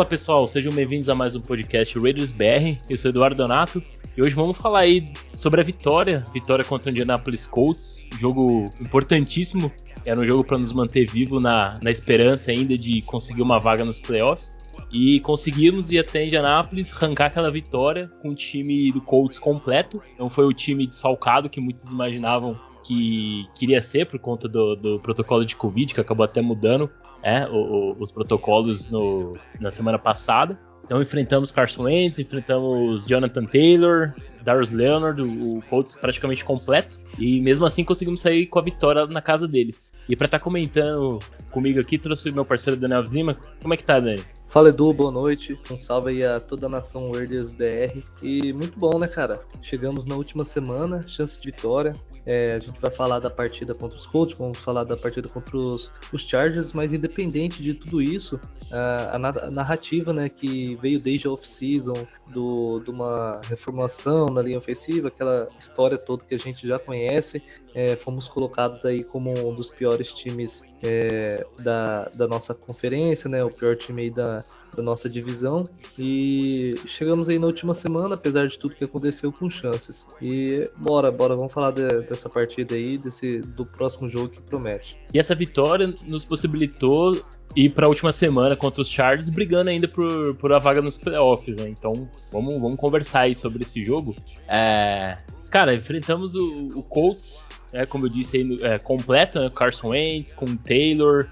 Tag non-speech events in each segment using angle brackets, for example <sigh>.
Fala pessoal, sejam bem-vindos a mais um podcast Raiders BR. Eu sou Eduardo Donato e hoje vamos falar aí sobre a vitória, vitória contra o Indianapolis Colts, jogo importantíssimo. Era um jogo para nos manter vivo na, na esperança ainda de conseguir uma vaga nos playoffs. E conseguimos ir até Indianapolis, arrancar aquela vitória com o time do Colts completo. Não foi o time desfalcado que muitos imaginavam que queria ser por conta do, do protocolo de Covid, que acabou até mudando é, o, o, os protocolos no, na semana passada. Então enfrentamos Carson Wentz, enfrentamos Jonathan Taylor, Darius Leonard, o Colts praticamente completo. E mesmo assim conseguimos sair com a vitória na casa deles. E para estar tá comentando comigo aqui, trouxe meu parceiro Daniel Lima. Como é que tá, Dani? Fala Edu, boa noite. Um salve aí a toda a nação Warriors BR. E muito bom, né, cara? Chegamos na última semana, chance de vitória. É, a gente vai falar da partida contra os Colts, vamos falar da partida contra os, os Chargers, mas independente de tudo isso, a, a narrativa né, que veio desde a off-season, de uma reformulação na linha ofensiva, aquela história toda que a gente já conhece, é, fomos colocados aí como um dos piores times é, da, da nossa conferência, né, o pior time aí da, da nossa divisão e chegamos aí na última semana, apesar de tudo que aconteceu, com chances. E bora, bora, vamos falar de, dessa partida aí, desse do próximo jogo que promete. E essa vitória nos possibilitou ir para a última semana contra os Chargers, brigando ainda por, por a vaga nos playoffs, né? Então vamos, vamos conversar aí sobre esse jogo. É, cara, enfrentamos o, o Colts, é, como eu disse aí, é, completo, né? Carson Wentz, com Taylor,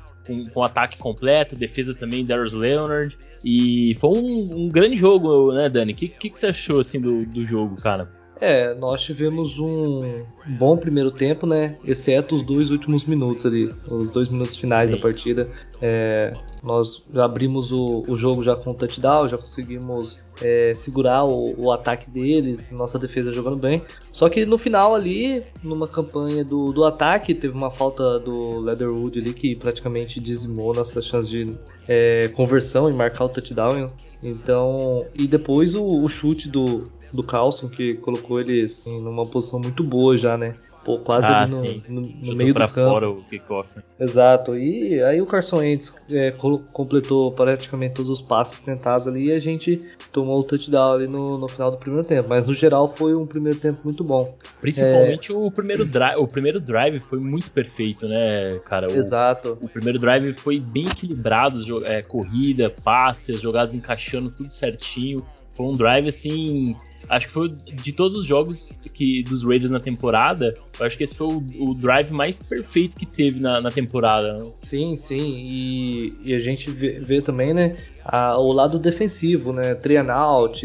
com, ataque completo, defesa também, Darius Leonard. E foi um, um, grande jogo, né, Dani? O que, que, que, você achou assim, do, do jogo, cara? É, nós tivemos um bom primeiro tempo, né? Exceto os dois últimos minutos ali, os dois minutos finais Sim. da partida. É, nós já abrimos o, o, jogo já com o touchdown, já conseguimos é, segurar o, o, ataque deles, nossa defesa jogando bem. Só que no final ali, numa campanha do, do ataque, teve uma falta do Leatherwood ali que praticamente dizimou nossa chance de é, conversão e marcar o touchdown. Então, e depois o, o chute do, do Carlson, que colocou ele assim, numa posição muito boa já, né? Pô, quase ah, ali no, no, no meio do campo. fora o kickoff. Exato. E aí o Carson Wentz é, completou praticamente todos os passes tentados ali e a gente tomou o touchdown ali no, no final do primeiro tempo. Mas no geral foi um primeiro tempo muito bom. Principalmente é... o primeiro drive. O primeiro drive foi muito perfeito, né, cara? O, Exato. O primeiro drive foi bem equilibrado, é, corrida, passes, jogadas encaixando tudo certinho. Foi um drive assim Acho que foi de todos os jogos que dos Raiders na temporada, eu acho que esse foi o, o drive mais perfeito que teve na, na temporada. Sim, sim. E, e a gente vê, vê também, né, a, o lado defensivo, né? Trian out.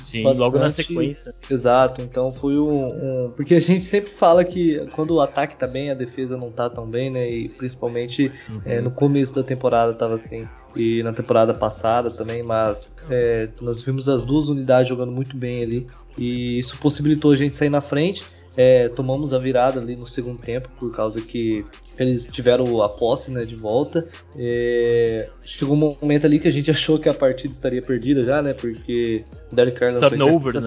Sim, bastante... logo na sequência. Exato, então foi um, um, Porque a gente sempre fala que quando o ataque tá bem, a defesa não tá tão bem, né? E principalmente uhum. é, no começo da temporada tava assim. E na temporada passada também, mas é, nós vimos as duas unidades jogando muito bem ali. E isso possibilitou a gente sair na frente. É, tomamos a virada ali no segundo tempo, por causa que eles tiveram a posse né, de volta. É, chegou um momento ali que a gente achou que a partida estaria perdida já, né? Porque o Derek Carr não foi né?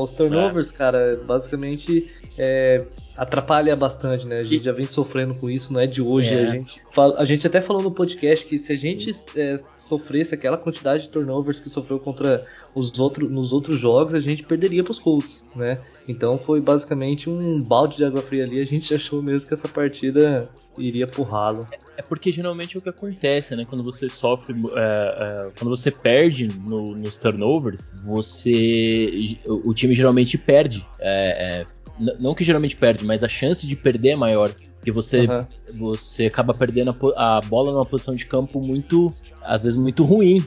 Os turnovers, é. cara, basicamente é, atrapalha bastante, né? A gente já vem sofrendo com isso, não é de hoje. É. A, gente fala, a gente até falou no podcast que se a gente é, sofresse aquela quantidade de turnovers que sofreu contra os outros, nos outros jogos, a gente perderia para os Colts, né? Então foi basicamente um balde de água fria ali. A gente <laughs> achou mesmo que essa partida iria pro ralo. É, é porque geralmente é o que acontece, né? Quando você sofre, é, é, quando você perde no, nos turnovers, você, o, o time geralmente perde. Não que geralmente perde, mas a chance de perder é maior. Porque você, uhum. você acaba perdendo a, a, bola numa posição de campo muito, às vezes, muito ruim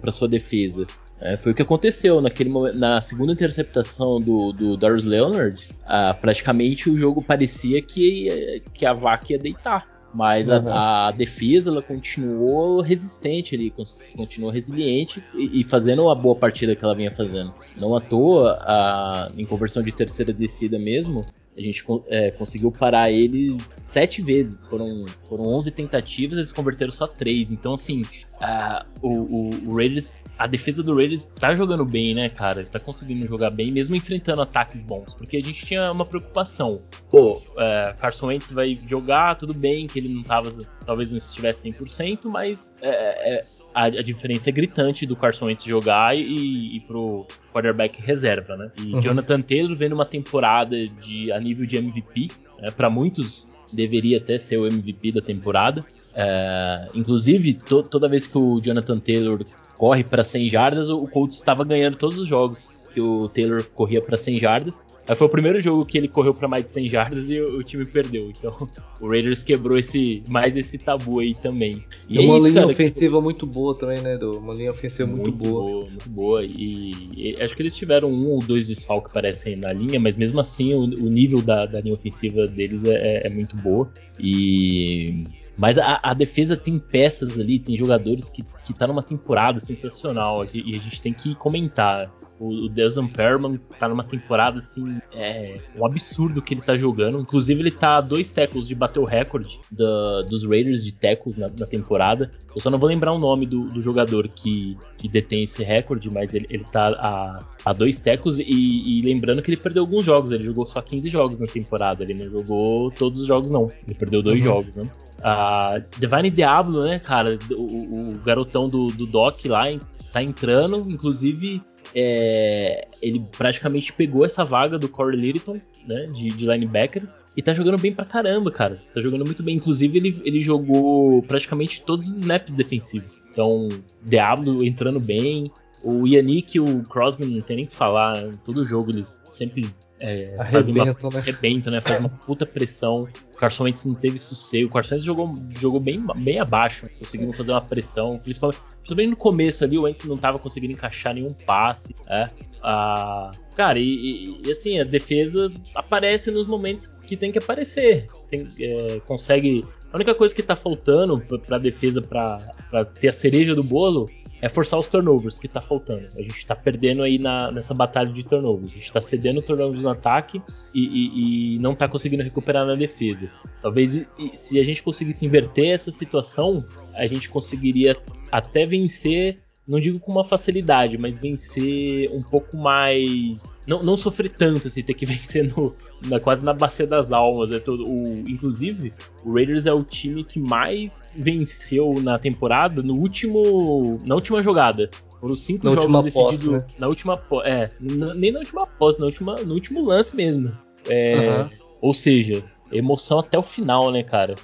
para sua defesa. É, foi o que aconteceu naquele momento, na segunda interceptação do, do Darius Leonard. Ah, praticamente o jogo parecia que, que a vaca ia deitar. Mas uhum. a, a, defesa ela continuou resistente ali, continuou resiliente e, e, fazendo uma boa partida que ela vinha fazendo. Não à toa, a, em conversão de terceira descida mesmo, a gente é, conseguiu parar eles sete vezes. Foram, foram 11 tentativas, eles converteram só três. Então, assim, a, o, o, o Raiders a defesa do Raiders tá jogando bem, né, cara? Tá conseguindo jogar bem, mesmo enfrentando ataques bons. Porque a gente tinha uma preocupação. Pô, é, Carson Wentz vai jogar, tudo bem, que ele não tava, talvez não estivesse 100%, mas é, é, a, a diferença é gritante do Carson Wentz jogar e, e pro quarterback reserva, né? E uhum. Jonathan Taylor vendo uma temporada de a nível de MVP, né? para muitos deveria até ser o MVP da temporada. É, inclusive, to, toda vez que o Jonathan Taylor corre para 100 jardas, o Colts estava ganhando todos os jogos que o Taylor corria para 100 jardas. Aí foi o primeiro jogo que ele correu para mais de 100 jardas e o, o, time perdeu. Então o Raiders quebrou esse mais esse tabu aí também. E é uma isso, linha cara, ofensiva que... muito boa também, né? Do, uma linha ofensiva muito, muito boa. boa. Muito boa. E, e, acho que eles tiveram um ou dois desfalques parecem na linha, mas mesmo assim o, o nível da, da, linha ofensiva deles é, é, é muito boa. E mas a, a, defesa tem peças ali, tem jogadores que, que tá numa temporada sensacional e a gente tem que comentar. O, o Desmond Perman tá numa temporada assim, é um absurdo que ele tá jogando. Inclusive, ele tá a dois tackles de bater o recorde da, dos Raiders de tackles na, na, temporada. Eu só não vou lembrar o nome do, do jogador que, que detém esse recorde, mas ele, ele tá a, a dois tackles. E, e, lembrando que ele perdeu alguns jogos, ele jogou só 15 jogos na temporada, ele não jogou todos os jogos, não. Ele perdeu dois uhum. jogos, né? A Divine Diablo, né, cara? O, o garotão do, do Doc lá tá entrando, inclusive é, ele praticamente pegou essa vaga do Corey Littleton, né, de, de, linebacker, e tá jogando bem pra caramba, cara. Tá jogando muito bem. Inclusive, ele, ele jogou praticamente todos os snaps defensivos. Então, Diablo entrando bem. O Yannick e o Crosby não tem nem que falar. Todo jogo eles sempre é, fazem uma, né? arrebentam, né? Faz uma puta pressão. Carson Wentz não teve sossego. O Carson Wentz jogou, jogou bem, bem abaixo. Conseguindo fazer uma pressão. Principalmente, principalmente no começo ali, o Wentz não tava conseguindo encaixar nenhum passe. É. Ah, cara, e, e, assim, a defesa aparece nos momentos que tem que aparecer. Tem, é, consegue. A única coisa que tá faltando pra, defesa pra, pra ter a cereja do bolo é forçar os turnovers que tá faltando. A gente tá perdendo aí na, nessa batalha de turnovers. A gente tá cedendo turnovers no ataque e, e, e não tá conseguindo recuperar na defesa. Talvez se a gente conseguisse inverter essa situação, a gente conseguiria até vencer não digo com uma facilidade, mas vencer um pouco mais. Não, não sofrer tanto, assim, ter que <laughs> vencer no, na, quase na bacia das almas. É todo, o, inclusive, o Raiders é o time que mais venceu na temporada no último. na última jogada. Foram cinco na jogos decididos né? na última. É, nem na última posse, na última, no último lance mesmo. É, uhum. Ou seja, emoção até o final, né, cara?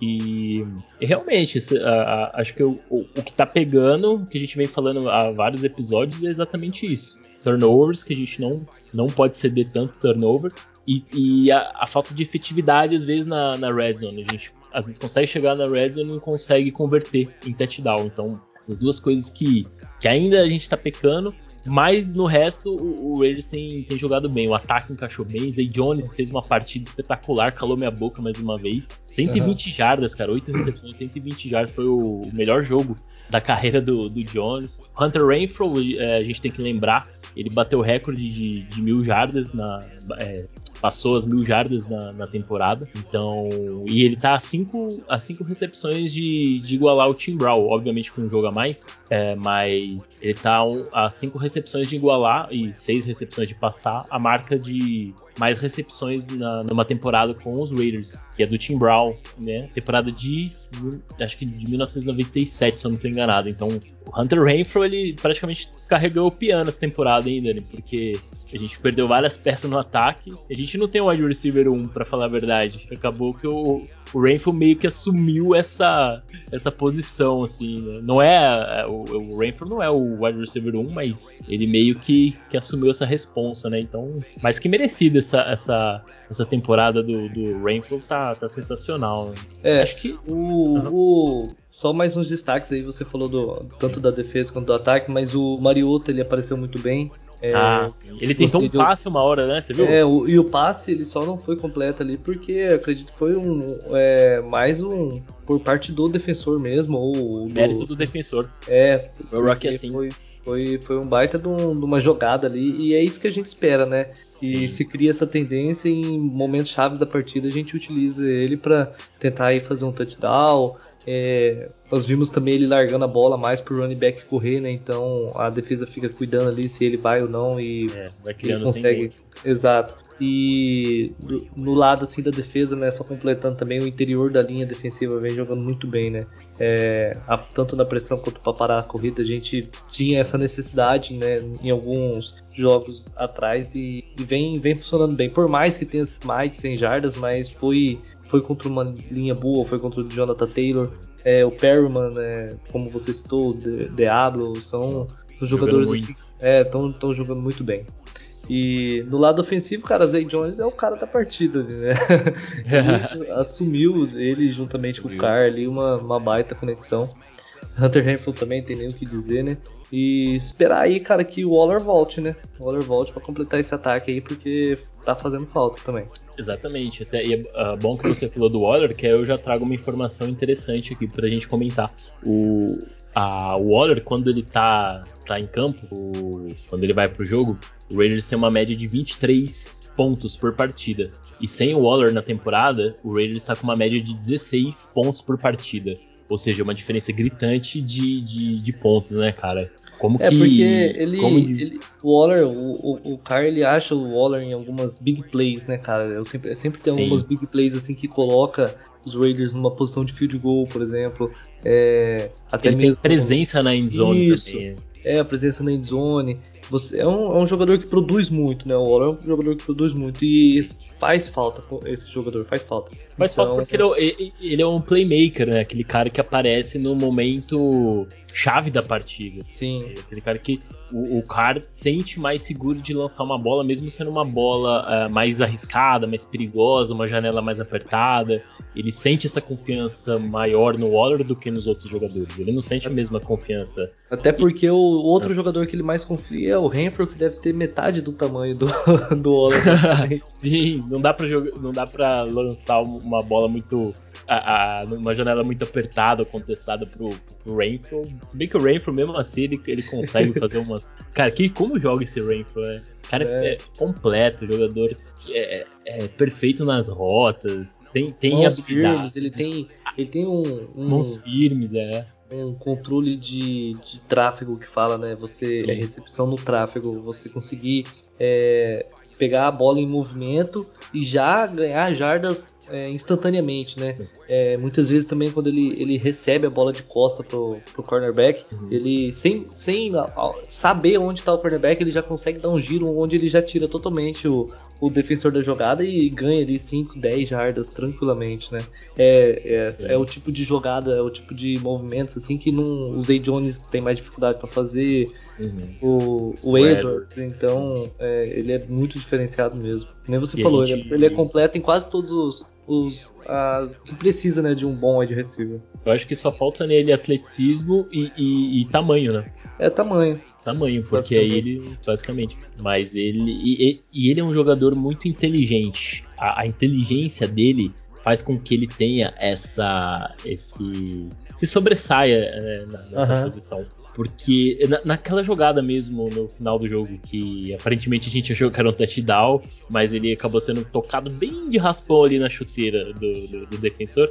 E, realmente, acho que o, o, que tá pegando, que a gente vem falando há vários episódios, é exatamente isso. Turnovers, que a gente não, não pode ceder tanto turnover. E, e a, a, falta de efetividade, às vezes, na, na red zone. A gente às vezes consegue chegar na red zone e não consegue converter em touchdown. Então, essas duas coisas que, que ainda a gente tá pecando. Mas no resto, o, o Raiders tem, tem jogado bem. O ataque encaixou bem. Zay Jones fez uma partida espetacular, calou minha boca mais uma vez. 120 uhum. jardas, cara. 8 recepções, 120 jardas. Foi o, o melhor jogo da carreira do, do Jones. Hunter Renfro, é, a gente tem que lembrar, ele bateu o recorde de, de mil jardas na, é, passou as mil jardas na, na, temporada. Então, e ele tá a cinco, a cinco recepções de, de igualar o Tim Brown, obviamente com um jogo a mais, é, mas ele tá um, a cinco recepções de igualar e seis recepções de passar a marca de mais recepções na, numa temporada com os Raiders, que é do Tim Brown, né? Temporada de acho que de 1997, se eu não estou enganado. Então, o Hunter Renfro ele praticamente carregou o piano essa temporada ainda, né? Porque a gente perdeu várias peças no ataque. A gente não tem o wide receiver 1, para falar a verdade. Acabou que o, o meio que assumiu essa, essa posição, assim, né? Não é. é o, o Rainfall não é o wide receiver 1, mas ele meio que, que assumiu essa responsa, né? Então, mais que merecida essa, essa, essa temporada do, do Rainfall tá, tá sensacional. Né? É, acho que o, o. Só mais uns destaques aí, você falou do, tanto da defesa quanto do ataque, mas o Mariota ele apareceu muito bem. É, ah, ele tentou um passe uma hora, né? Você viu? É, o, e o passe ele só não foi completo ali porque acredito que foi um é, mais um por parte do defensor mesmo ou do, mérito do defensor. É, o Rock assim. Foi, foi, foi um baita de, um, de, uma jogada ali e é isso que a gente espera, né? Que Sim. se cria essa tendência em momentos chaves da partida a gente utiliza ele para tentar aí fazer um touchdown É, nós vimos também ele largando a bola mais pro running back correr, né? Então a defesa fica cuidando ali se ele vai ou não e É, ele consegue. Exato. E no lado assim da defesa, né? Só completando também o interior da linha defensiva vem jogando muito bem, né? É, a- tanto na pressão quanto para parar a corrida, a gente tinha essa necessidade, né? Em alguns jogos atrás e, e vem, vem funcionando bem. Por mais que tenha mais de 100 jardas, mas foi, foi contra uma linha boa, foi contra o Jonathan Taylor. É, o Perryman, né, como você citou, o De- Diablo, são, jogadores assim, é, estão jogando muito bem. E no lado ofensivo, cara, Zay Jones é o cara da partida, né? <laughs> Ele assumiu ele juntamente com o Assumiu. Carr ali uma, uma baita conexão. Hunter Renfrew também tem nem o que dizer, né? E esperar aí, cara, que o Waller volte, né? O Waller volte pra completar esse ataque aí, porque tá fazendo falta também. Exatamente. Até, e é ah, bom que você falou do Waller, que eu já trago uma informação interessante aqui pra gente comentar. O, a, Waller, quando ele tá, tá em campo, o- quando ele vai pro jogo, o Raiders tem uma média de 23 pontos por partida. E sem o Waller na temporada, o Raiders tá com uma média de 16 pontos por partida. Ou seja, uma diferença gritante de, de, de pontos, né, cara? Como É, que. porque ele, como- ele- o Waller, o, o, o Carr, ele acha o Waller em algumas big plays, né, cara? Eu sempre, sempre tem algumas big plays assim que coloca os Raiders numa posição de field goal, por exemplo. É, até ele tem mesmo presença na endzone Isso. também. é a presença na endzone. Você, é, um, é um jogador que produz muito, né? O Waller é um jogador que produz muito e faz falta esse jogador, faz falta. Mas falta Então, porque ele é, ele- é um playmaker, né? Aquele cara que aparece no momento chave da partida. Sim, É Aquele cara que o, o cara sente mais seguro de lançar uma bola, mesmo sendo uma bola ah, mais arriscada, mais perigosa, uma janela mais apertada. Ele sente essa confiança maior no Waller do que nos outros jogadores. Ele não sente a mesma confiança. Até porque o outro jogador que ele mais confia é o Renfrew, que deve ter metade do tamanho do, <laughs> do Waller. <laughs> Sim, não dá pra jogar, não dá para lançar uma bola muito a, a- numa janela muito apertada, contestada pro, pro Rainfall. Se bem que o Rainfall, mesmo assim, ele, ele consegue <laughs> fazer umas. Cara, que, como joga esse Rainfall, né? Cara, é, É. completo, jogador que é, é perfeito nas rotas, tem, tem Mãos habilidade. firmes, ele tem, ele tem um, um, Mãos firmes, é. um controle de, de tráfego que fala, né? Você Sim. é recepção no tráfego, você conseguir é, pegar a bola em movimento e já ganhar jardas é, instantaneamente, né? É, muitas vezes também quando ele, ele recebe a bola de costa pro, pro cornerback, Uhum. ele sem, sem saber onde está o cornerback, ele já consegue dar um giro onde ele já tira totalmente o, o defensor da jogada e ganha ali 5, 10 jardas tranquilamente, né? É, é, é o tipo de jogada, é o tipo de movimentos assim que não, o Zay Jones tem mais dificuldade para fazer, Uhum. o, o O Edwards, então é, ele é muito diferenciado mesmo. Nem você E falou, ele, é, ele é completo em quase todos os, os as que precisa, né, de um bom wide receiver. Eu acho que só falta nele atleticismo e, e- e tamanho, né? É tamanho. tamanho, porque aí ele, basicamente, mas ele, e, e- ele é um jogador muito inteligente, a, a inteligência dele faz com que ele tenha essa, esse, se sobressaia né, nessa posição, porque na- naquela jogada mesmo no final do jogo, que aparentemente a gente achou que era um touchdown, mas ele acabou sendo tocado bem de raspão ali na chuteira do, do- do defensor,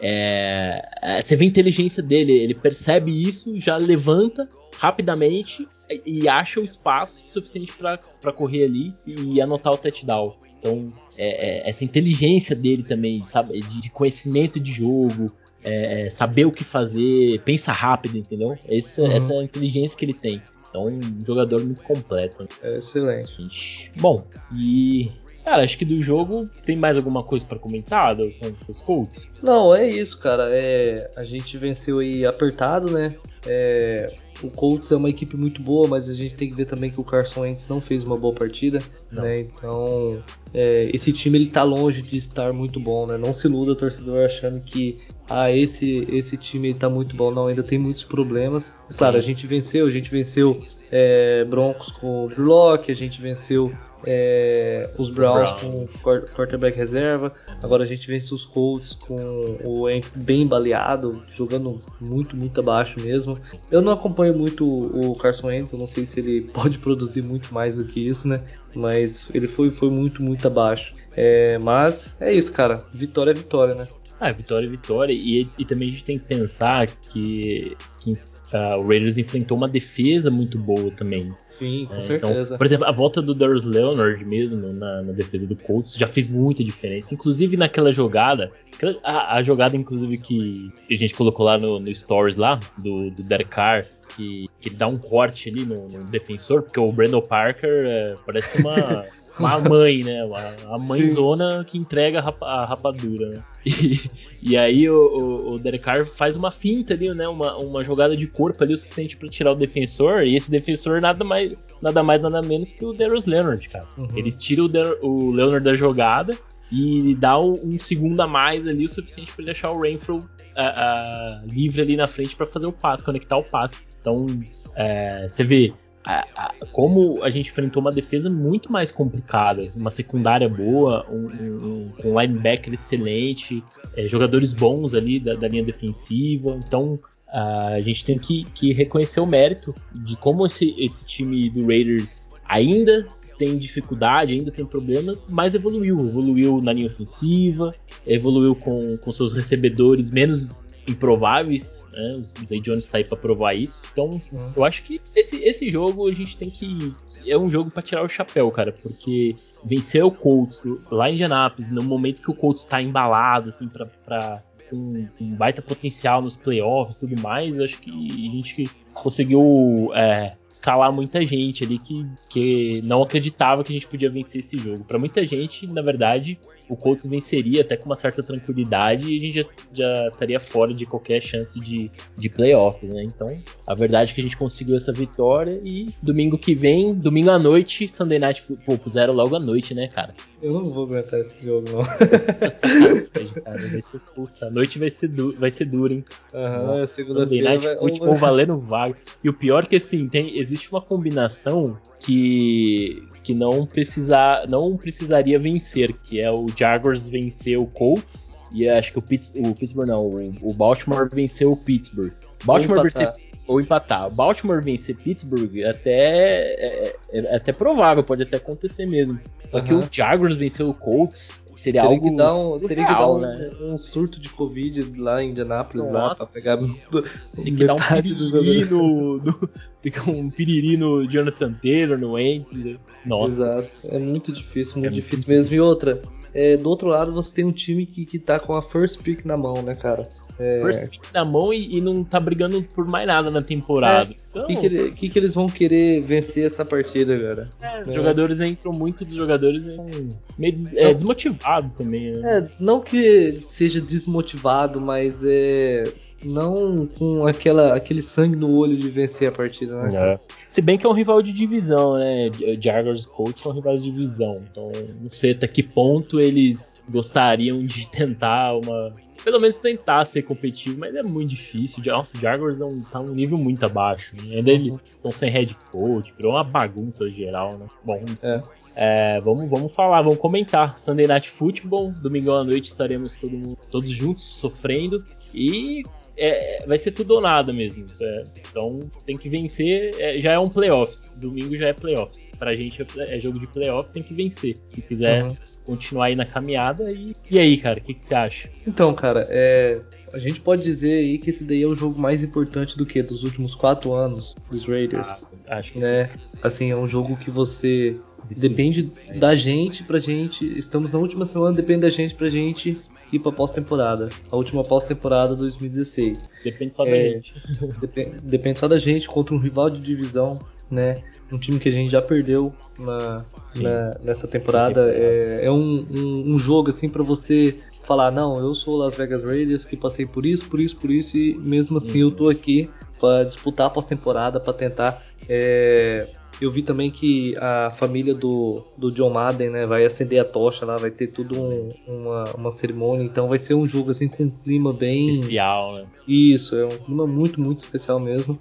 é, é, você vê a inteligência dele, ele percebe isso, já levanta rapidamente e acha o espaço suficiente para correr ali e anotar o touchdown. Então, é, é, essa inteligência dele também, sabe, de, de conhecimento de jogo, é, é, saber o que fazer, pensa rápido, entendeu? Essa, Uhum. essa é a inteligência que ele tem. Então, um jogador muito completo. É excelente. Bom, e. Cara, acho que do jogo tem mais alguma coisa para comentar do- os Colts? Não, é isso, cara. É, a gente venceu aí apertado, né? É, o Colts é uma equipe muito boa, mas a gente tem que ver também que o Carson Wentz não fez uma boa partida, Não. né? Então, é, esse time ele tá longe de estar muito bom, né? Não se iluda, torcedor, achando que ah, esse esse time tá muito bom, não, ainda tem muitos problemas. Claro, a gente venceu, a gente venceu é, Broncos com o Locke, a gente venceu é, os Browns com o quar- quarterback reserva. Agora a gente vence os Colts com o Wentz bem baleado, jogando muito, muito abaixo mesmo. Eu não acompanho muito o Carson Wentz, eu não sei se ele <laughs> pode produzir muito mais do que isso, né? Mas ele foi, foi muito, muito abaixo. É, mas é isso, cara. Vitória é vitória, né? Ah, vitória, vitória. E, e também a gente tem que pensar que, que uh, o Raiders enfrentou uma defesa muito boa também. Sim, com é, certeza. Então, por exemplo, a volta do Darius Leonard mesmo na, na, defesa do Colts já fez muita diferença. Inclusive naquela jogada, a, a jogada inclusive que a gente colocou lá no, no Stories lá, do, do Derek Carr, que, que dá um corte ali no, no defensor, porque o Brandon Parker é, parece uma <laughs> uma mãe, né? A mãezona que entrega a, rapa, a rapadura, né? <laughs> E, e aí o, o, o, Derek Carr faz uma finta ali, né? Uma, uma jogada de corpo ali o suficiente para tirar o defensor. E esse defensor nada mais, nada mais, nada menos que o Darius Leonard, cara. Uhum. Ele tira o, Der, o Leonard da jogada e dá um, um, segundo a mais ali, o suficiente para deixar o Renfro uh, uh, livre ali na frente para fazer o passe, conectar o passe. Então, é, você vê, a, a, como a gente enfrentou uma defesa muito mais complicada, uma secundária boa, um, um, um linebacker excelente, é, jogadores bons ali da, da linha defensiva. Então a gente tem que, que, reconhecer o mérito de como esse, esse time do Raiders ainda tem dificuldade, ainda tem problemas, mas evoluiu. Evoluiu na linha ofensiva, evoluiu com, com seus recebedores menos improváveis, né? O Zay Jones tá aí pra provar isso. Então, eu acho que esse, esse jogo a gente tem que. É um jogo para tirar o chapéu, cara, porque vencer o Colts lá em Indianapolis, no momento que o Colts tá embalado, assim, pra. pra com um baita potencial nos playoffs e tudo mais, acho que a gente conseguiu é, calar muita gente ali que, que não acreditava que a gente podia vencer esse jogo. Para muita gente, na verdade, o Colts venceria até com uma certa tranquilidade e a gente já, já estaria fora de qualquer chance de, de playoff, né? Então, a verdade é que a gente conseguiu essa vitória e domingo que vem, domingo à noite, Sunday Night, pô, puseram logo à noite, né, cara? Eu não vou aguentar esse jogo, não. cara, vai ser, puta, a noite vai ser, du vai ser dura, hein? Aham, uhum, segunda-feira. Sunday Night Football valendo vaga. E o pior é que, assim, tem, existe uma combinação que que não precisar, não precisaria vencer, que é o Jaguars vencer o Colts e acho que o, Pitts, o Pittsburgh não, o, Baltimore venceu o Pittsburgh. Baltimore vencer ou empatar. Baltimore vencer Pittsburgh até é, é, é, até provável, pode até acontecer mesmo. Só uhum. que o Jaguars venceu o Colts seria teria algo que dar um, surreal, teria que dar um, né? um, surto de Covid lá em Indianápolis lá pra pegar tem <laughs> que dar um piriri no, no, um piriri no Jonathan Taylor, no Wentz. Né? Nossa. Exato. É muito difícil, muito é difícil muito mesmo. E outra, é, do outro lado você tem um time que, que tá com a first pick na mão, né, cara? É... First pick na mão e, e, não tá brigando por mais nada na temporada. É. Então, que, que, ele, que, que, eles vão querer vencer essa partida, cara? É, os é. jogadores entram, muito dos jogadores meio des, é, desmotivado também. Né? É, não que seja desmotivado, mas é não com aquela, aquele sangue no olho de vencer a partida, né? É. Se bem que é um rival de divisão, né? Jaguars e Colts são rivais de divisão. Então, não sei até que ponto eles gostariam de tentar uma. Pelo menos tentar ser competitivo, mas é muito difícil. Nossa, o Jaguars é um, tá um nível muito abaixo. Né? Ainda eles estão sem head coach, virou uma bagunça geral, né? Bom, é. É, vamos, vamos falar, vamos comentar. Sunday Night Football, domingo à noite estaremos todo, todos juntos sofrendo. E é, vai ser tudo ou nada mesmo. É, então tem que vencer. É, já é um playoffs. Domingo já é playoffs. Pra gente é, é jogo de playoff, tem que vencer. Se quiser uhum. continuar aí na caminhada. E, e aí, cara, o que, que, você acha? Então, cara, é, a gente pode dizer aí que esse daí é o jogo mais importante do que? Dos últimos quatro anos dos Raiders. Ah, acho que né? sim. Assim, é um jogo que você. Depende da gente pra gente. Estamos na última semana, depende da gente pra gente ir pra pós-temporada. A última pós-temporada 2016. Depende só é, da gente. <laughs> Depende, depende só da gente contra um rival de divisão, né? Um time que a gente já perdeu na, na nessa temporada. É, é um, um, um, jogo assim para você falar, não, eu sou Las Vegas Raiders que passei por isso, por isso, por isso e mesmo assim uhum. eu tô aqui para disputar a pós-temporada, para tentar é, eu vi também que a família do, do John Madden né, vai acender a tocha lá, vai ter tudo um, uma, uma cerimônia, então vai ser um jogo assim com um clima bem. Especial, né? Isso, é um clima muito, muito especial mesmo.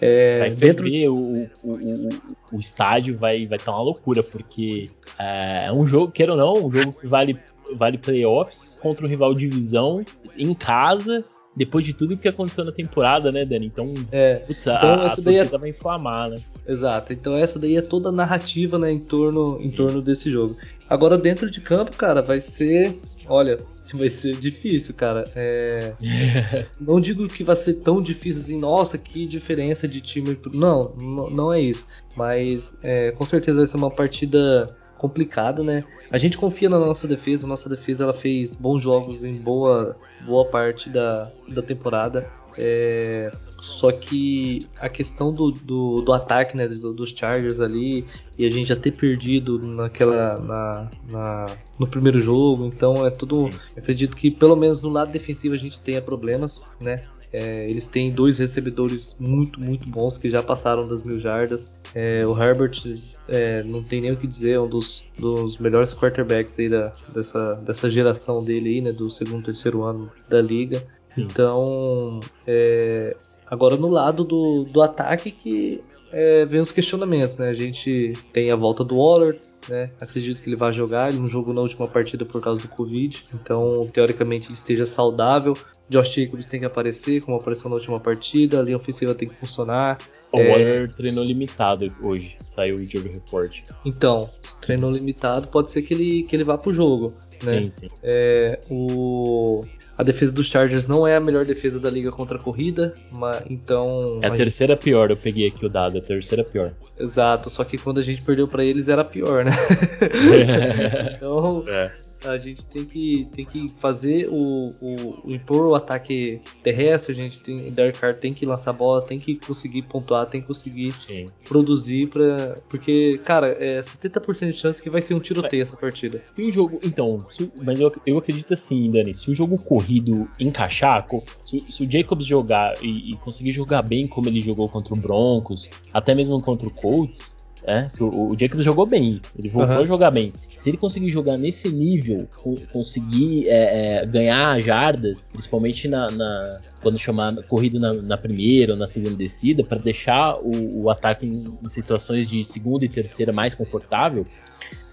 É, vai dentro o, o, o, o, estádio vai vai estar tá uma loucura, porque é, é um jogo, queira ou não, um jogo que vale, vale playoffs contra um rival de divisão em casa depois de tudo que aconteceu na temporada, né, Dani? Então, é, putz, então a, essa a daí é... vai inflamar, né? Exato. Então essa daí é toda a narrativa, né, em torno, em torno desse jogo. Agora dentro de campo, cara, vai ser, olha, <laughs> vai ser difícil, cara. É... <laughs> não digo que vai ser tão difícil assim, nossa, que diferença de time. Não, não é isso. Mas é, com certeza vai ser uma partida complicada, né? A gente confia na nossa defesa, a nossa defesa ela fez bons jogos em boa, boa parte da, da temporada. É, só que a questão do, do, do ataque né, do, dos Chargers ali e a gente já ter perdido naquela na, na, no primeiro jogo, então é tudo. Acredito que pelo menos no lado defensivo a gente tenha problemas, né? É, eles têm dois recebedores muito, muito bons que já passaram das mil jardas. É, o Herbert é, não tem nem o que dizer, é um dos, dos melhores quarterbacks aí da, dessa, dessa geração dele aí, né, do segundo, terceiro ano da liga. Sim. Então, é, agora no lado do, do ataque que é, vem os questionamentos, né? A gente tem a volta do Waller, né? Acredito que ele vai jogar, ele não jogou na última partida por causa do Covid, então teoricamente ele esteja saudável. Josh Jacobs tem que aparecer, como apareceu na última partida, a linha ofensiva tem que funcionar. O é... Waller treinou limitado hoje, saiu o jogo report. Então, treinou limitado, pode ser que ele, que ele vá pro jogo. Né? Sim, sim. É, o, a defesa dos Chargers não é a melhor defesa da liga contra a corrida, mas então. É a, a terceira gente... pior, eu peguei aqui o dado, é a terceira pior. Exato, só que quando a gente perdeu para eles era pior, né? <laughs> <laughs> então. É a gente tem que, tem que fazer o, o, impor o ataque terrestre, a gente tem, Derek Carr tem que lançar bola, tem que conseguir pontuar, tem que conseguir Sim. produzir para porque, cara, é 70% de chance que vai ser um tiroteio essa partida. Se o jogo, então, se, mas eu, eu acredito assim, Dani, se o jogo corrido encaixar, se, se o Jacobs jogar e, e conseguir jogar bem como ele jogou contra o Broncos, até mesmo contra o Colts, é, o, o Jacobs jogou bem, ele voltou uhum. a jogar bem. Se ele conseguir jogar nesse nível, conseguir é, é, ganhar jardas, principalmente na, na quando chamar corrida na, na, primeira ou na segunda descida, para deixar o, o ataque em, em, situações de segunda e terceira mais confortável,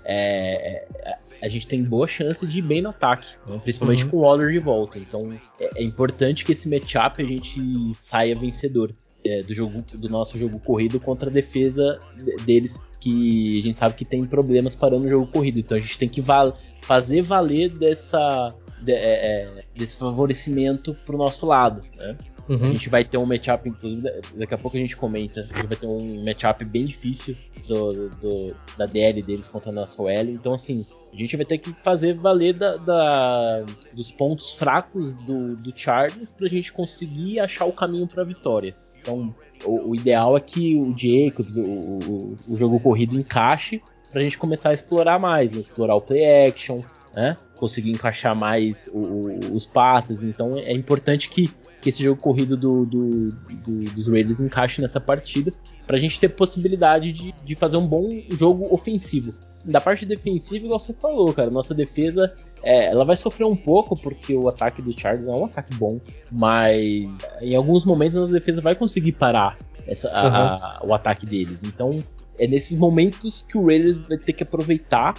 é, é a gente tem boa chance de ir bem no ataque, né? principalmente uhum. com o Waller de volta. Então é, é importante que esse matchup a gente saia vencedor é, do jogo do nosso jogo corrido contra a defesa deles que a gente sabe que tem problemas parando o jogo corrido então a gente tem que val fazer valer dessa de, é, é desse favorecimento pro nosso lado né? Uhum. A gente vai ter um matchup, inclusive, daqui a pouco a gente comenta. A gente vai ter um matchup bem difícil do, do, da DL deles contra a nossa OL. Então, assim, a gente vai ter que fazer valer da, da dos pontos fracos do, do Chargers pra gente conseguir achar o caminho pra vitória. Então, o, o ideal é que o Jacobs, o, o, o jogo corrido encaixe para a gente começar a explorar mais, né? explorar o play action, né? conseguir encaixar mais o, os passes. Então é importante que que esse jogo corrido do, do, do, dos Raiders encaixe nessa partida, para a gente ter possibilidade de, de fazer um bom jogo ofensivo. Da parte defensiva, igual você falou, cara, nossa defesa é, ela vai sofrer um pouco, porque o ataque do Chargers é um ataque bom, mas em alguns momentos a nossa defesa vai conseguir parar essa, a, uhum. a, o ataque deles. Então é nesses momentos que o Raiders vai ter que aproveitar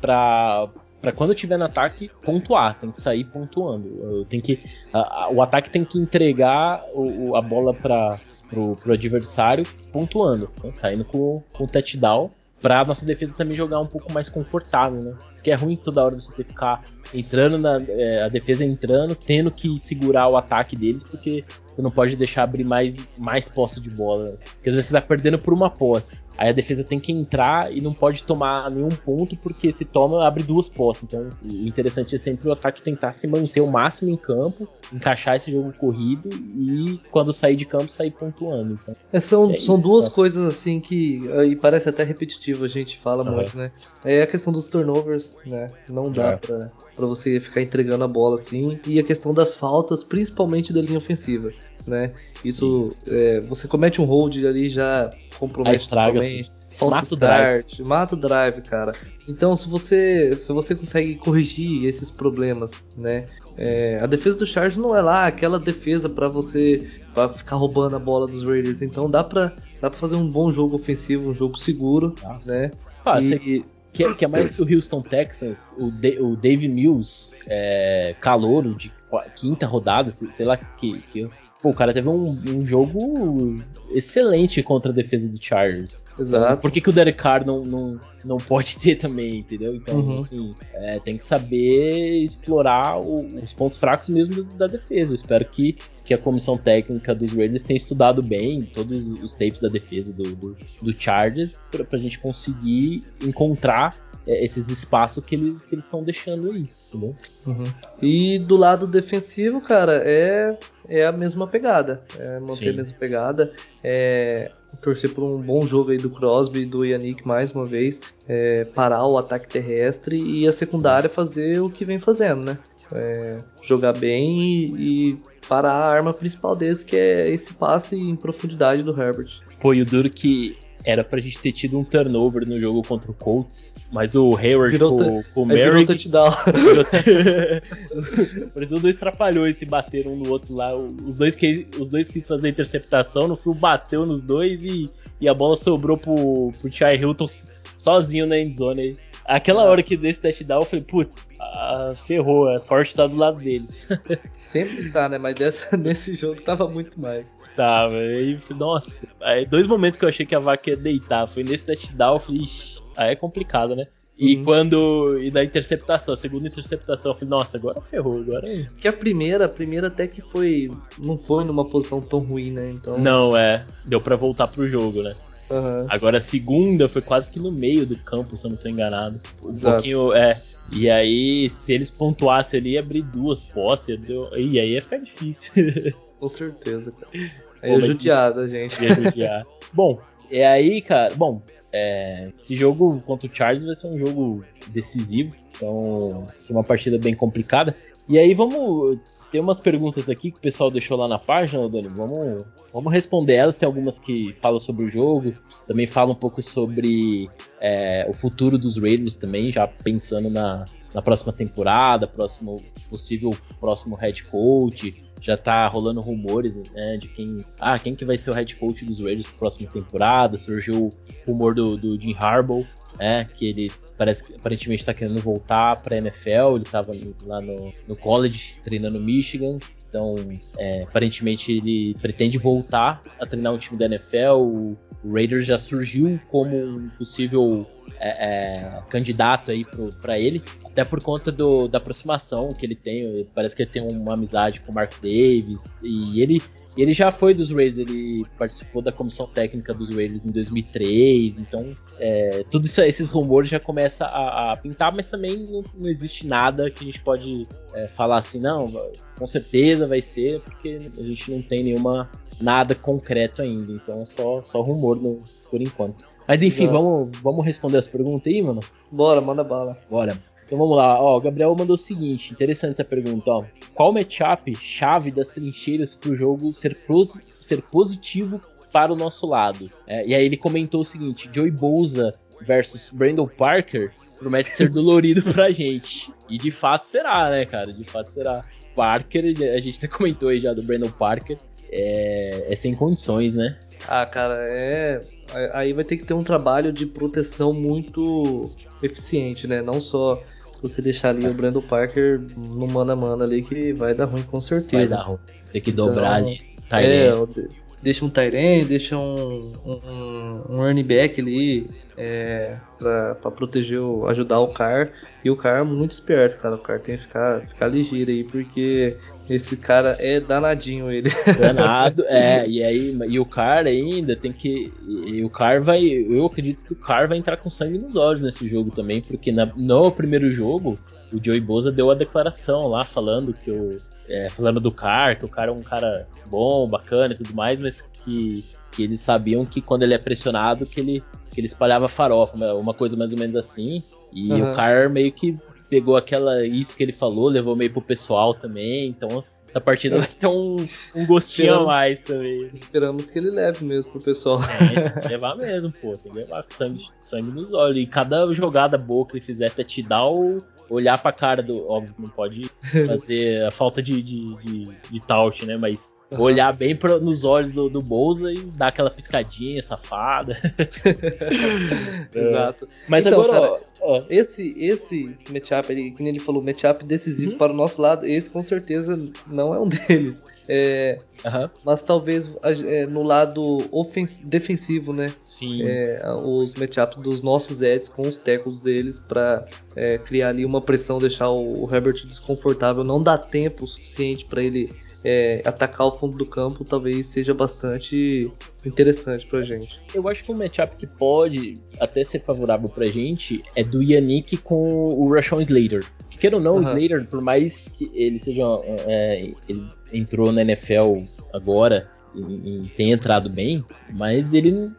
para para quando tiver no ataque, pontuar, tem que sair pontuando. Que, a, a, o ataque tem que entregar o, a bola para pro, pro adversário pontuando, né? saindo com, com o touchdown para nossa defesa também jogar um pouco mais confortável, né? Porque é ruim toda hora você ter que ficar entrando na é, a defesa entrando, tendo que segurar o ataque deles, porque você não pode deixar abrir mais, mais posse de bola. Né? Porque às vezes você tá perdendo por uma posse. Aí a defesa tem que entrar e não pode tomar nenhum ponto, porque se toma, abre duas posses. Então, o interessante é sempre o ataque tentar se manter o máximo em campo, encaixar esse jogo corrido e quando sair de campo, sair pontuando. Então, é, são é são isso, duas coisas assim que. E parece até repetitivo, a gente fala muito, né? É a questão dos turnovers, né? Não dá é. pra, pra você ficar entregando a bola assim. E a questão das faltas, principalmente da linha ofensiva né? Isso, é, você comete um hold ali já compromete totalmente. False mata start, drive. mata o drive, cara. Então, se você, se você consegue corrigir esses problemas, né? É, a defesa do Chargers não é lá aquela defesa para você pra ficar roubando a bola dos Raiders. Então, dá pra, dá pra fazer um bom jogo ofensivo, um jogo seguro, ah. né? Ah, e, que, que, é mais que o Houston Texans, o, o Dave Mills, é, calouro de quinta rodada, sei lá que, que Pô, o cara teve um, um, jogo excelente contra a defesa do Chargers. Exato. Por que, que o Derek Carr não, não, não pode ter também, entendeu? Então, uhum. assim, é, tem que saber explorar o, os pontos fracos mesmo da defesa. Eu espero que, que a comissão técnica dos Raiders tenha estudado bem todos os tapes da defesa do, do, do Chargers pra, pra gente conseguir encontrar esses espaços que eles que estão deixando aí, entendeu? Uhum. E do lado defensivo, cara, é é a mesma pegada, é manter Sim. a mesma pegada, é torcer por um bom jogo aí do Crosby e do Yannick mais uma vez, é, parar o ataque terrestre e a secundária fazer o que vem fazendo, né? É, jogar bem e, e parar a arma principal deles, que é esse passe em profundidade do Herbert. Foi o duro que era pra gente ter tido um turnover no jogo contra o Colts, mas o Hayward virou com, com o Merrick... touchdown. <laughs> Parecia os dois trapalhões se bateram um no outro lá. Os dois, que, os dois quis fazer interceptação, no fim bateu nos dois e, e a bola sobrou pro, pro Chai Hilton sozinho na endzone aí. Aquela hora que desse touchdown, eu falei, putz, ah, ferrou, a sorte tá do lado deles. <laughs> Sempre está, né? Mas dessa, <laughs> nesse jogo tava muito mais. Tava, aí, nossa. Aí, dois momentos que eu achei que a vaca ia deitar. Foi nesse touchdown, eu falei, ixi, aí é complicado, né? E uhum. quando. E da interceptação, a segunda interceptação, eu falei, nossa, agora ferrou, agora. É que a primeira, a primeira até que foi. Não foi numa posição tão ruim, né? Então. Não, é. Deu para voltar pro jogo, né? Uhum. Agora a segunda foi quase que no meio do campo, se eu não tô enganado. Um Exato. pouquinho. É. E aí, se eles pontuassem ali, abrir duas posses, deu... e aí ia ficar difícil. <laughs> Com certeza, cara. Aí é judiado, gente. Ia judiar. <laughs> bom, é aí, cara. Bom, é, esse jogo contra o Charles vai ser um jogo decisivo. Então, vai ser uma partida bem complicada. E aí, vamos tem umas perguntas aqui que o pessoal deixou lá na página, Dani. Vamos, vamos responder elas. Tem algumas que falam sobre o jogo, também falam um pouco sobre é, o futuro dos Raiders também, já pensando na, na próxima temporada, próximo possível próximo head coach. Já tá rolando rumores né, de quem, ah, quem que vai ser o head coach dos Raiders para próxima temporada. Surgiu o rumor do, do Jim Harbaugh, é, que ele parece que aparentemente está querendo voltar para a NFL. Ele estava lá no, no college treinando Michigan. Então, é, aparentemente ele pretende voltar a treinar um time da NFL. O, o Raiders já surgiu como um possível é, é, candidato aí para ele, até por conta do, da aproximação que ele tem. Parece que ele tem uma amizade com o Mark Davis e ele e ele já foi dos Raiders, ele participou da comissão técnica dos Raiders em 2003, então é, todos esses rumores já começam a, a pintar, mas também não, não, existe nada que a gente pode é, falar assim, não, com certeza vai ser, porque a gente não tem nenhuma nada concreto ainda, então é só, só rumor no, por enquanto. Mas enfim, vamos, vamos responder as perguntas aí, mano? Bora, manda bala. Bora. Então vamos lá, ó, o Gabriel mandou o seguinte, interessante essa pergunta, ó. Qual matchup chave das trincheiras para o jogo ser, ser positivo para o nosso lado? É, e aí ele comentou o seguinte, Joey Bouza versus Brandon Parker promete ser dolorido pra gente. E de fato será, né, cara? De fato será. Parker, a gente até comentou aí já do Brandon Parker, é, é sem condições, né? Ah, cara, é. Aí vai ter que ter um trabalho de proteção muito eficiente, né? Não só você deixar ali o Brandon Parker no mano a mano ali que vai dar ruim com certeza. Vai dar ruim. Tem que dobrar então, ali. É, deixa um Tyrene, deixa um, um, um running back ali é, pra proteger, o, ajudar o Car. E o Car é muito esperto, cara. O Car tem que ficar, ficar ligeiro aí, porque esse cara é danadinho ele. <laughs> Danado, é, e aí, e o Car ainda tem que. E o Car vai. Eu acredito que o Car vai entrar com sangue nos olhos nesse jogo também, porque na, no primeiro jogo, o Joey Boza deu a declaração lá falando que o. É, falando do Car, que o cara é um cara bom, bacana e tudo mais, mas que, que eles sabiam que quando ele é pressionado, que ele, que ele espalhava farofa, uma coisa mais ou menos assim. E uhum. o Car meio que pegou aquela isso que ele falou, levou meio pro pessoal também, então essa partida vai ter um, um gostinho a mais também. Esperamos que ele leve mesmo pro pessoal. É, tem que levar mesmo, pô. Tem que levar com sangue, sangue nos olhos. E cada jogada boa que ele fizer touchdown, olhar pra cara do. Óbvio, não pode <laughs> fazer a falta de, de, de, de touch, né? Mas. Olhar bem pra, nos olhos do, do Bolsa e dar aquela piscadinha safada. <laughs> Exato. É. Mas então, agora, cara, ó, esse, esse matchup, ele, como ele falou, matchup decisivo uhum. para o nosso lado, esse com certeza não é um <laughs> deles. É, uhum. Mas talvez é, no lado defensivo, né? Sim. É, os matchups dos nossos Eds com os tecos deles para é, criar ali uma pressão, deixar o, o Herbert desconfortável, não dá tempo suficiente para ele é, atacar o fundo do campo talvez seja bastante interessante pra gente. Eu acho que um matchup que pode até ser favorável pra gente é do Yannick com o Rashawn Slater. Queira ou não, uhum. o Slater, por mais que ele seja. É, ele entrou na NFL agora e, e tenha entrado bem, mas ele,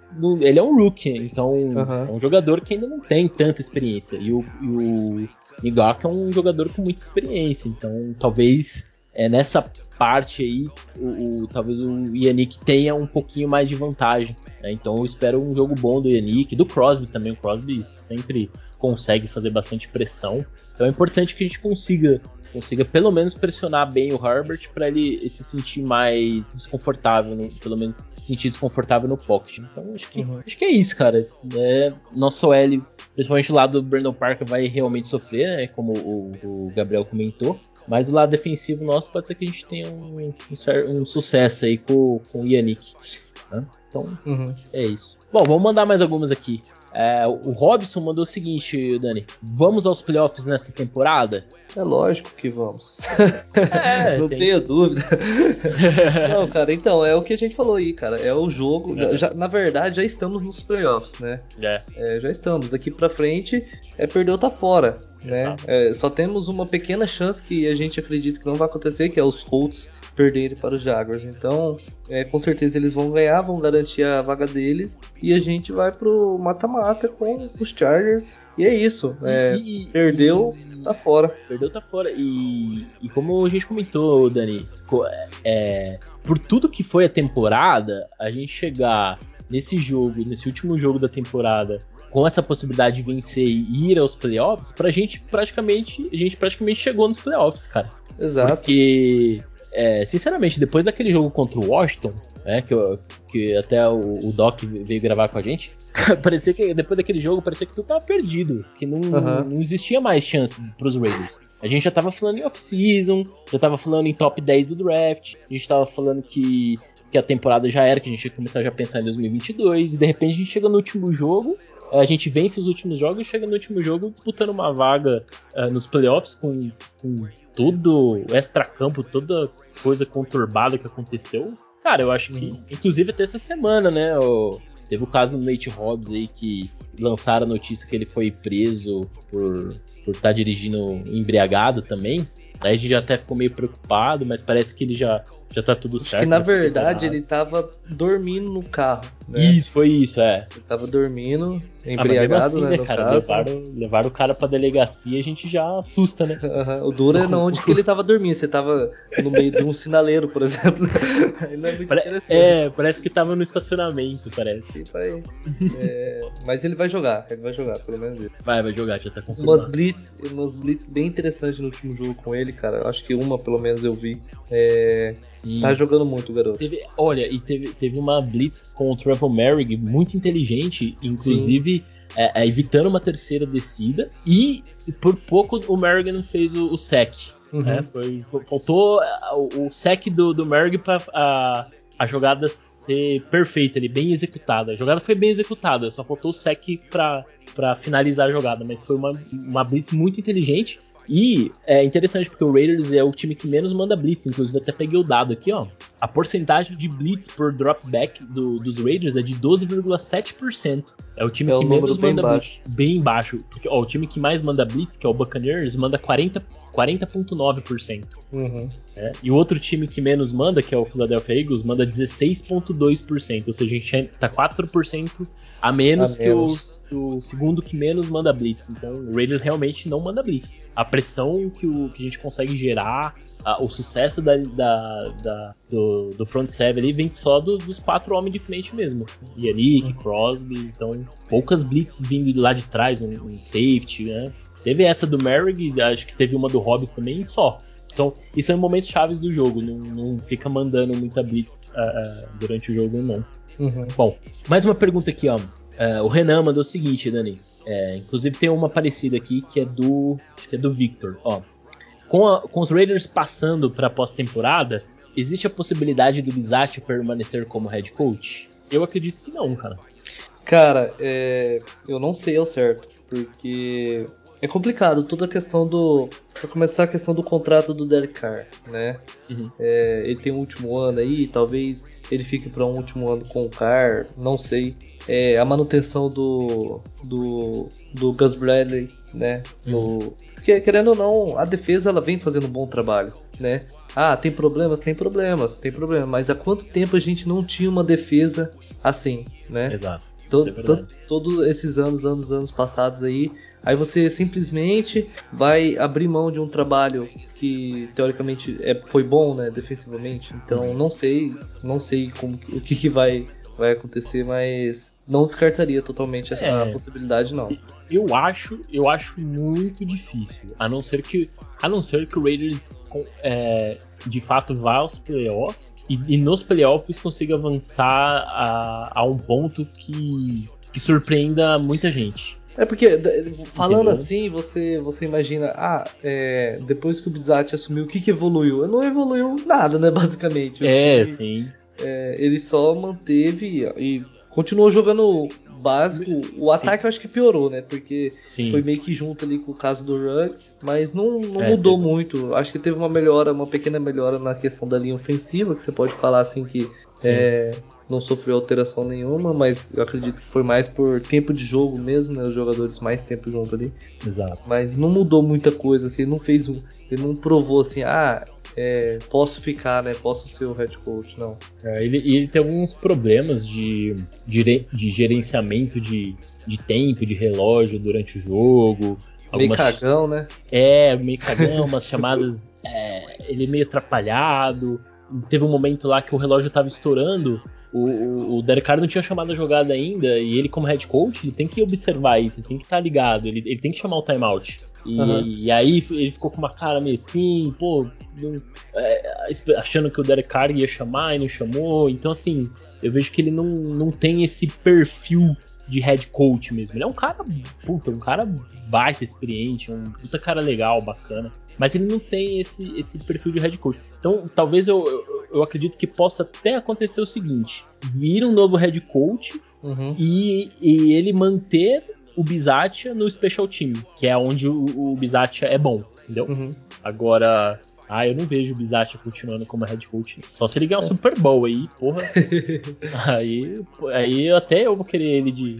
ele é um rookie, então uhum. é um jogador que ainda não tem tanta experiência. E o, e o é um jogador com muita experiência, então talvez é, nessa parte aí, o, o, talvez o Yannick tenha um pouquinho mais de vantagem. Né? Então eu espero um jogo bom do Yannick, do Crosby também. O Crosby sempre consegue fazer bastante pressão. Então é importante que a gente consiga consiga pelo menos pressionar bem o Herbert para ele se sentir mais desconfortável, no, pelo menos se sentir desconfortável no pocket. Então acho que, uhum. acho que é isso, cara. É, nosso L, principalmente lá do Brandon Parker, vai realmente sofrer, né, como o, o Gabriel comentou. Mas o lado defensivo nosso pode ser que a gente tenha um, um, um sucesso aí com, com o Yannick. Né? Então, uhum. é isso. Bom, vamos mandar mais algumas aqui. É, o Robson mandou o seguinte, Dani: Vamos aos playoffs nesta temporada? É lógico que vamos. <laughs> É, não tem... tenha dúvida. <laughs> não, cara, então, é o que a gente falou aí, cara. É o jogo. É. Já, na verdade, já estamos nos playoffs, né? É. é já estamos. Daqui pra frente, é perder ou tá fora. Né? É, só temos uma pequena chance que a gente acredita que não vai acontecer, que é os Colts perderem para os Jaguars. Então, é, com certeza eles vão ganhar, vão garantir a vaga deles e a gente vai pro mata-mata com os Chargers. E é isso. É, e, perdeu, e, tá fora. Perdeu, tá fora. E, e como a gente comentou, Dani, é, por tudo que foi a temporada, a gente chegar nesse jogo, nesse último jogo da temporada, com essa possibilidade de vencer e ir aos playoffs, pra gente praticamente, a gente praticamente chegou nos playoffs, cara. Exato. Porque é, sinceramente, depois daquele jogo contra o Washington, né, que, que até o, o, Doc veio gravar com a gente, <laughs> parecia que depois daquele jogo parecia que tudo tava perdido, que não, uhum. não existia mais chance pros Raiders. A gente já tava falando em off-season, já tava falando em top 10 do draft, a gente tava falando que, que a temporada já era, que a gente ia começar já a pensar em 2022, e de repente a gente chega no último jogo, a gente vence os últimos jogos e chega no último jogo disputando uma vaga uh, nos playoffs com, com tudo extra-campo, toda coisa conturbada que aconteceu. Cara, eu acho que, uhum. inclusive até essa semana, né? O, teve o caso do Nate Hobbs aí que lançaram a notícia que ele foi preso por estar tá dirigindo embriagado também. Aí a gente já até ficou meio preocupado, mas parece que ele já já tá tudo certo. Que na verdade ele tava dormindo no carro. Né? Isso, foi isso, é. Ele tava dormindo, ah, embriagado, ah, assim, né, né cara? Levaram, levaram, o cara pra delegacia a gente já assusta, né? Uhum. O duro é não onde que ele tava dormindo. Você tava no meio de um sinaleiro, por exemplo. <laughs> é, Pare é, parece que tava no estacionamento, parece. vai. É, mas ele vai jogar, ele vai jogar, pelo menos isso. Vai, vai jogar, já tá confirmado. Umas blitz, umas blitz bem interessantes no último jogo com ele, cara. Acho que uma, pelo menos, eu vi. É, Tá jogando muito, garoto. Teve, olha, e teve, teve uma blitz com o Trevor Merrick muito inteligente, inclusive é, é, evitando uma terceira descida. E por pouco o Merrigan fez o, o sec. Uhum. Né? Foi, faltou é, o, o sec do, do Merrigan para a, a jogada ser perfeita ali, bem executada. A jogada foi bem executada, só faltou o sec para finalizar a jogada, mas foi uma, uma blitz muito inteligente. E é interessante porque o Raiders é o time que menos manda blitz, inclusive até peguei o dado aqui, ó. A porcentagem de blitz por dropback do, dos Raiders é de 12,7%. É o time é que menos manda bem blitz. Bem baixo. Porque, ó, o time que mais manda blitz, que é o Buccaneers, manda 40 40,9%. Uhum. É, e o outro time que menos manda, que é o Philadelphia Eagles, manda 16,2%. Ou seja, a gente tá 4% a menos, a que, menos. O, o, segundo que menos manda blitz. Então o Raiders realmente não manda blitz. A pressão que, o, que a gente consegue gerar, a, o sucesso da, da, da, do, do front seven ali vem só do, dos quatro homens de frente mesmo. Yannick, uhum. Crosby. Então poucas blitz vindo lá de trás, um, um safety, né? Teve essa do Merrick, acho que teve uma do Hobbs também, só. São, e são momentos chaves do jogo, não, não fica mandando muita blitz uh, uh, durante o jogo, não. Uhum. Bom, mais uma pergunta aqui, ó. Uh, o Renan mandou o seguinte, Dani. É, inclusive tem uma parecida aqui que é do. Acho que é do Victor. Ó, com, a, com os Raiders passando para pós-temporada, existe a possibilidade do Bizatti permanecer como head coach? Eu acredito que não, cara. Cara, é, eu não sei ao certo, porque é complicado toda a questão do. Pra começar a questão do contrato do Derek Carr, né? Uhum. É, ele tem um último ano aí, talvez ele fique para um último ano com o Carr, não sei. É, a manutenção do, do, do Gus Bradley, né? Uhum. Porque, querendo ou não, a defesa ela vem fazendo um bom trabalho, né? Ah, tem problemas? Tem problemas, tem problemas. Mas há quanto tempo a gente não tinha uma defesa assim, né? Exato. Todo, é todo, todos esses anos, anos, anos passados aí, Aí você simplesmente vai abrir mão de um trabalho que teoricamente é, foi bom, né, defensivamente. Então não sei, não sei como, o que, que vai, vai acontecer, mas não descartaria totalmente essa é, possibilidade não. Eu acho, eu acho muito difícil, a não ser que, a não ser que o Raiders é, de fato vá aos playoffs e, e nos playoffs consiga avançar a, a um ponto que, que surpreenda muita gente. É porque, falando Entendeu? assim, você, você imagina, ah, é, depois que o Bizat assumiu, o que, que evoluiu? Não evoluiu nada, né, <laughs> basicamente. É, sim. É, ele só manteve e continuou jogando básico. O ataque Sim. eu acho que piorou, né? Porque Sim. foi meio que junto ali com o caso do Ruggs, mas não, não é, mudou teve... muito. Acho que teve uma melhora, uma pequena melhora na questão da linha ofensiva, que você pode falar assim que é, não sofreu alteração nenhuma, mas eu acredito que foi mais por tempo de jogo mesmo, né? Os jogadores mais tempo junto ali. Exato. Mas não mudou muita coisa, assim, ele não fez um. Ele não provou assim, ah, é, posso ficar, né? Posso ser o head coach, não. É, ele, ele tem alguns problemas de, de, de gerenciamento de, de tempo, de relógio durante o jogo. Algumas... Meio cagão, né? É, meio cagão, umas chamadas. <laughs> É, ele é meio atrapalhado. Teve um momento lá que o relógio tava estourando. O, o, Derek Carr não tinha chamado a jogada ainda. E ele, como head coach, ele tem que observar isso, ele tem que estar tá ligado, ele, ele tem que chamar o timeout. E, uhum. e, aí ele ficou com uma cara meio assim, pô, é, achando que o Derek Carr ia chamar e não chamou. Então, assim, eu vejo que ele não, não tem esse perfil de head coach mesmo. Ele é um cara, puta, um cara baita experiente, um puta cara legal, bacana. Mas ele não tem esse, esse perfil de head coach. Então, talvez eu, eu, eu acredito que possa até acontecer o seguinte: vir um novo head coach uhum. e, e ele manter o Bizatia no Special Team, que é onde o, o Bizatia é bom, entendeu? Uhum. Agora, ah, eu não vejo o Bizatia continuando como head coach. Só se ele ganhar um é. Super Bowl aí, porra. <laughs> aí, aí até eu vou querer ele de,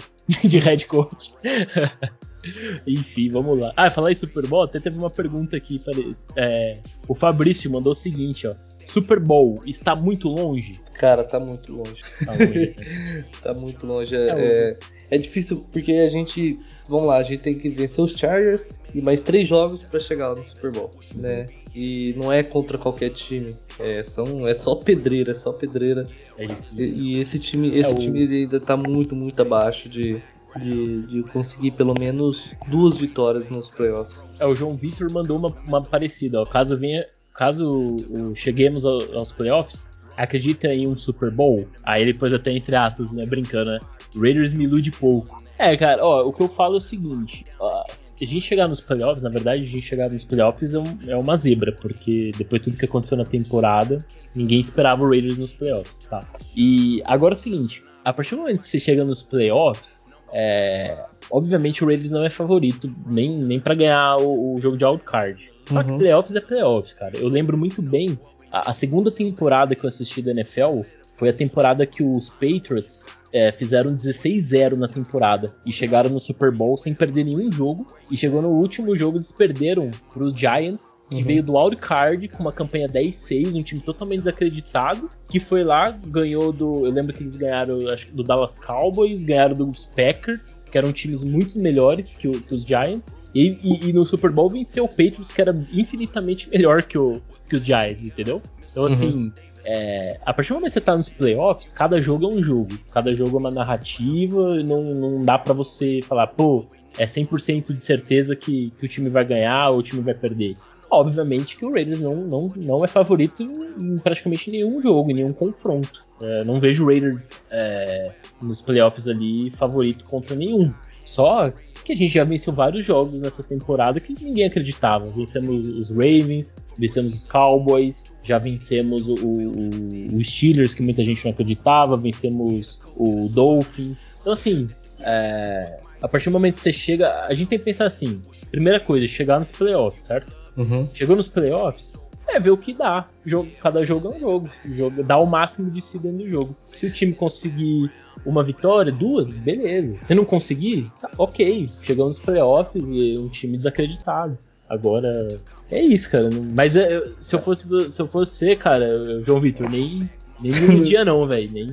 de head coach. <laughs> Enfim, vamos lá. Ah, falar em Super Bowl, até teve uma pergunta aqui. Parece. É, o Fabrício mandou o seguinte, ó. Super Bowl está muito longe? Cara, tá muito longe. Tá, longe, né? <laughs> tá muito longe. É, é, é difícil porque a gente, vamos lá, a gente tem que vencer os Chargers e mais três jogos para chegar no Super Bowl, né? E não é contra qualquer time, é, são, é só pedreira, é só pedreira. É e, e, esse time, esse é time o... ainda tá muito, muito abaixo de, de, de, conseguir pelo menos duas vitórias nos playoffs. É, o João Victor mandou uma, uma parecida, ó, caso venha, caso cheguemos aos playoffs, acredita em um Super Bowl? Aí ele pôs até entre aspas, né, brincando, né? Raiders me ilude pouco. É, cara, ó, o que eu falo é o seguinte: ó, a gente chegar nos playoffs, na verdade, a gente chegar nos playoffs é, um, é, uma zebra, porque depois de tudo que aconteceu na temporada, ninguém esperava o Raiders nos playoffs, tá? E agora é o seguinte: a partir do momento que você chega nos playoffs, é, obviamente o Raiders não é favorito nem, nem para ganhar o, o, jogo de wildcard. Só uhum. que playoffs é playoffs, cara. Eu lembro muito bem a, a segunda temporada que eu assisti da NFL foi a temporada que os Patriots é, fizeram 16-0 na temporada e chegaram no Super Bowl sem perder nenhum jogo. E chegou no último jogo, eles perderam para os Giants, que uhum. veio do wildcard com uma campanha 10-6, um time totalmente desacreditado, que foi lá, ganhou do. Eu lembro que eles ganharam acho, do Dallas Cowboys, ganharam dos Packers, que eram times muito melhores que, o, que os Giants. E, e, e, no Super Bowl venceu o Patriots, que era infinitamente melhor que, o, que os Giants, entendeu? Então, assim, uhum. é, a partir do momento que você tá nos playoffs, cada jogo é um jogo. Cada jogo é uma narrativa, não, não dá para você falar, pô, é 100% de certeza que, que, o time vai ganhar ou o time vai perder. Obviamente que o Raiders não, não, não é favorito em praticamente nenhum jogo, em nenhum confronto. É, não vejo o Raiders é, nos playoffs ali favorito contra nenhum. Só que a gente já venceu vários jogos nessa temporada que ninguém acreditava. Vencemos os Ravens, vencemos os Cowboys, já vencemos o, o, o Steelers, que muita gente não acreditava, vencemos o Dolphins. Então, assim, é, a partir do momento que você chega, a gente tem que pensar assim: primeira coisa, chegar nos playoffs, certo? Uhum. Chegou nos playoffs, é ver o que dá. Jogo, cada jogo é um jogo. jogo. Dá o máximo de si dentro do jogo. Se o time conseguir uma vitória, duas, beleza. Se não conseguir, tá, ok. Chegou nos playoffs e um time desacreditado. Agora, é isso, cara. Mas é, se eu fosse se eu fosse você, cara, João Vitor, nem nem um dia não, velho. Nem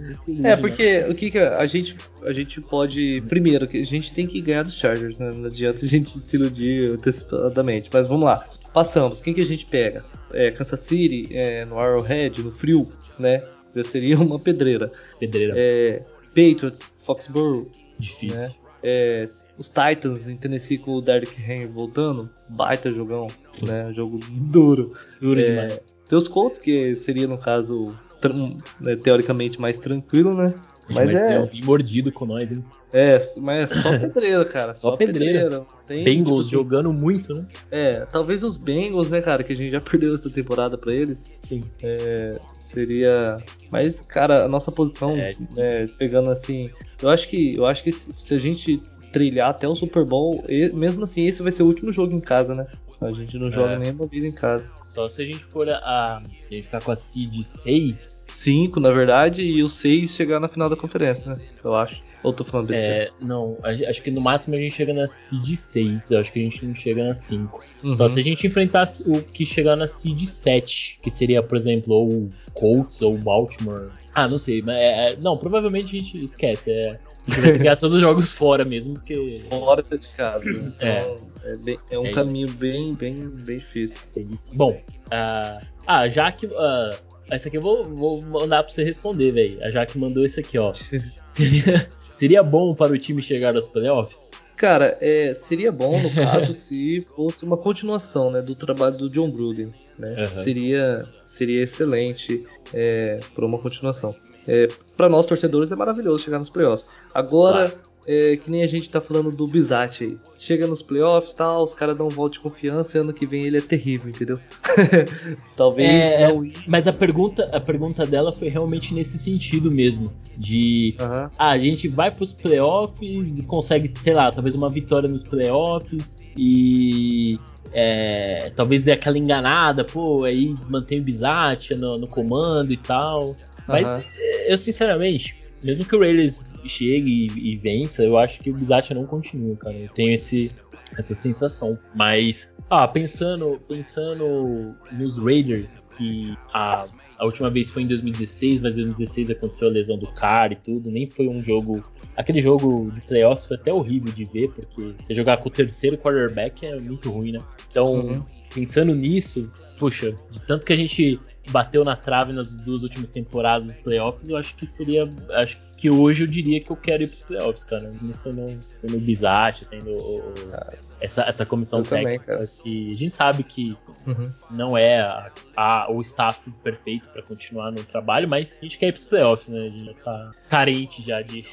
É, porque não. o que, que a gente a gente pode primeiro que a gente tem que ganhar dos Chargers, né? Não adianta a gente se iludir antecipadamente. Mas vamos lá. Passamos. Quem que a gente pega? É, Kansas City, é, no Arrowhead, no frio, né? Seria <laughs> uma pedreira. Pedreira. É, Patriots, Foxborough. Difícil. Né? É, os Titans em Tennessee com o Derrick Henry voltando. Baita jogão, né? Jogo duro. Duro é, demais. Tem os Colts, que seria, no caso, né, teoricamente mais tranquilo, né? Mas é. um mordido com nós, hein? É, mas é só pedreira, cara. Só, só pedreira. pedreira. Tem, Bengals tipo, jogando muito, né? É, talvez os Bengals, né, cara, que a gente já <laughs> perdeu essa temporada pra eles. Sim. É, seria. Mas, cara, a nossa posição, é, é, pegando assim. Eu acho que. Eu acho que se, a gente trilhar até o Super Bowl, e, mesmo assim, esse vai ser o último jogo em casa, né? A gente não joga é. nem uma vez em casa. Só se a gente for a. a, a gente ficar com a Seed 6 5, na verdade, e o 6 chegar na final da conferência, né? Eu acho. Ou tô falando besteira? É, não, acho que no máximo a gente chega na seed 6, eu acho que a gente não chega na 5. Uhum. Só se a gente enfrentar o que chegar na seed 7, que seria, por exemplo, ou o Colts ou o Baltimore. Ah, não sei, mas é, é, não, provavelmente a gente esquece. É, a gente vai pegar <laughs> todos os jogos fora mesmo, porque. Fora de casa. Então, é. É, bem, é um é caminho bem, bem, bem difícil. Bom, uh, ah, já que. Uh, essa aqui eu vou, vou mandar pra você responder, velho. A Jaque mandou isso aqui, ó. seria, <laughs> <laughs> seria bom para o time chegar aos playoffs? Cara, é, seria bom no caso <laughs> se fosse uma continuação né, do trabalho do John Gruden. Né? Uhum. Seria, seria excelente é, por uma continuação. É, para nós torcedores é maravilhoso chegar nos playoffs. Agora, claro é, que nem a gente tá falando do Bizat aí. Chega nos playoffs e tal, os caras dão um voto de confiança e ano que vem ele é terrível, entendeu? <laughs> Talvez é, não... Mas a pergunta, a pergunta dela foi realmente nesse sentido mesmo. De ah, a gente vai pros playoffs e consegue, sei lá, talvez uma vitória nos playoffs e é, talvez dê aquela enganada, pô, aí mantém o Bizat no, no comando e tal. Mas eu sinceramente, mesmo que o Raiders chegue e, e, vença, eu acho que o Bizat não continua, cara. Eu tenho esse, essa sensação. Mas, ah, pensando, pensando nos Raiders, que a, a última vez foi em 2016, mas em 2016 aconteceu a lesão do cara e tudo, nem foi um jogo. Aquele jogo de playoffs foi até horrível de ver, porque você jogar com o terceiro quarterback é muito ruim, né? Então, uhum. pensando nisso, puxa, de tanto que a gente bateu na trave nas duas últimas temporadas dos playoffs, eu acho que seria. Acho que hoje eu diria que eu quero ir pros playoffs, cara. Não sendo, sendo bizarro, sendo o, essa, essa comissão eu técnica. Também, que a gente sabe que uhum. não é a, a, o staff perfeito para continuar no trabalho, mas a gente quer ir pros playoffs, né? A gente já tá carente já de.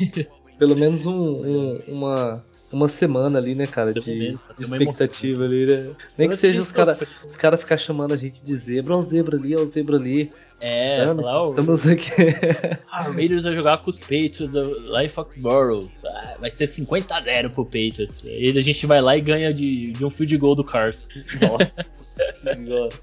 Pelo menos um, um, uma uma semana ali, né, cara, de, de expectativa ali, né? Nem que seja os caras os cara ficar chamando a gente de zebra, ó o zebra ali, ó o zebra ali. É, Mano, falar, estamos aqui. <laughs> ah, o Raiders vai jogar com os Patriots lá em Foxborough. Ah, vai ser 50 a 0 pro Patriots. E a gente vai lá e ganha de, de um field goal do Carson. Nossa. <laughs>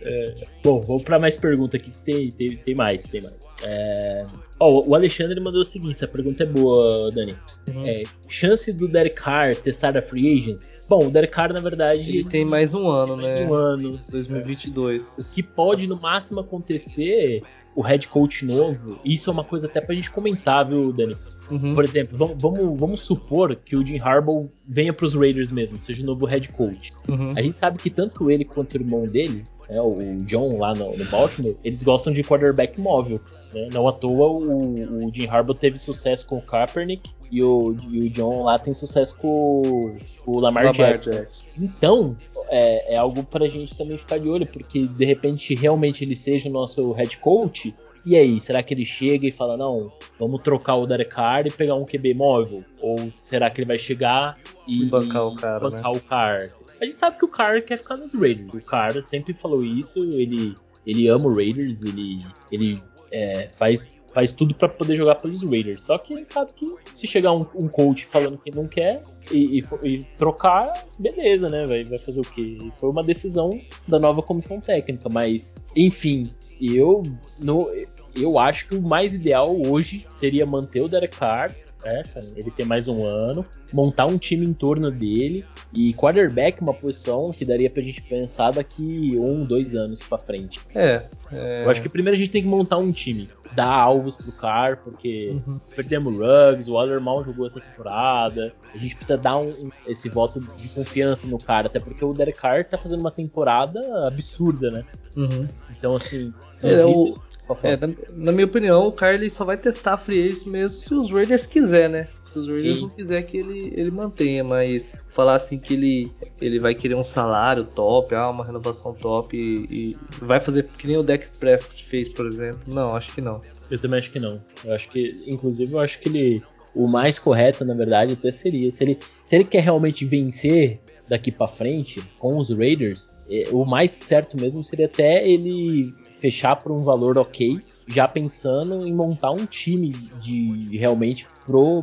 é. Bom, vamos para mais pergunta aqui. Tem, tem, tem mais, tem mais. É... Oh, o Alexandre mandou o seguinte: essa pergunta é boa, Dani. Uhum. É, chances do Derek Carr testar a free agents? Bom, o Derek Carr, na verdade. Ele tem mais um ano, mais né? Mais um ano. 2022. O que pode, no máximo, acontecer, o head coach novo. Isso é uma coisa até pra gente comentar, viu, Dani? Uhum. Por exemplo, vamos, vamos, vamos, supor que o Jim Harbaugh venha para os Raiders mesmo, seja o novo head coach. Uhum. A gente sabe que tanto ele quanto o irmão dele né, o John lá no, no, Baltimore, eles gostam de quarterback móvel. Né? Não à toa o, o Jim Harbaugh teve sucesso com o Kaepernick e o, e o John lá tem sucesso com, com o Lamar, Lamar Jackson. Jackson. Então, é, é algo pra gente também ficar de olho, porque de repente realmente ele seja o nosso head coach, e aí, será que ele chega e fala, não, vamos trocar o Derek Carr e pegar um QB móvel? Ou será que ele vai chegar e, bancar o cara, bancar né? o Carr? A gente sabe que o Carr quer ficar nos Raiders. O Carr sempre falou isso, ele, ele ama o Raiders, ele, ele é, faz, faz tudo para poder jogar pelos Raiders. Só que ele sabe que se chegar um, um coach falando que não quer e, e, e trocar, beleza, né? Vai, vai fazer o quê? Foi uma decisão da nova comissão técnica, mas enfim, eu no, eu acho que o mais ideal hoje seria manter o Derek Carr é, ele tem mais um ano, montar um time em torno dele e quarterback uma posição que daria pra gente pensar daqui um, dois anos pra frente. É, é... Eu acho que primeiro a gente tem que montar um time, dar alvos pro Car, porque uhum. perdemos o Ruggs, o Aller mal jogou essa temporada, a gente precisa dar um, esse voto de confiança no cara, até porque o Derek Carr tá fazendo uma temporada absurda, né? Uhum. Então, assim, é, o, é, na, na, minha opinião, o Carly só vai testar a free agent mesmo se os Raiders quiser, né? Se os Raiders Sim. não quiser que ele, ele mantenha, mas falar assim que ele, ele vai querer um salário top, ah, uma renovação top e, e vai fazer que nem o Deck Prescott fez, por exemplo. Não, acho que não. Eu também acho que não. Eu acho que, inclusive, eu acho que ele o mais correto, na verdade, até seria se ele, se ele quer realmente vencer daqui para frente com os Raiders, é, o mais certo mesmo seria até ele fechar por um valor ok, já pensando em montar um time de realmente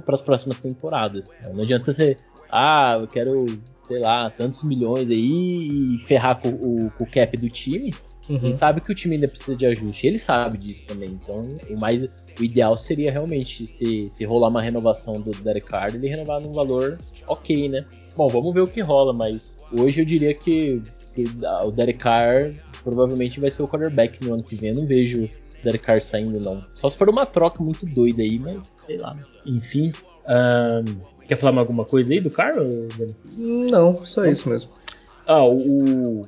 para as próximas temporadas. Não adianta você, ah, eu quero, sei lá, tantos milhões aí e ferrar com, o, com o cap do time. Uhum. Ele sabe que o time ainda precisa de ajuste, ele sabe disso também. Então, o mais o ideal seria realmente se, se rolar uma renovação do Derek Carr, ele renovar num valor ok, né? Bom, vamos ver o que rola, mas hoje eu diria que, que o Derek Carr provavelmente vai ser o quarterback no ano que vem. Eu não vejo o Derek Carr saindo, não. Só se for uma troca muito doida aí, mas sei lá. Enfim. Um, quer falar alguma coisa aí do Carr? Não, só isso mesmo. Ah, o,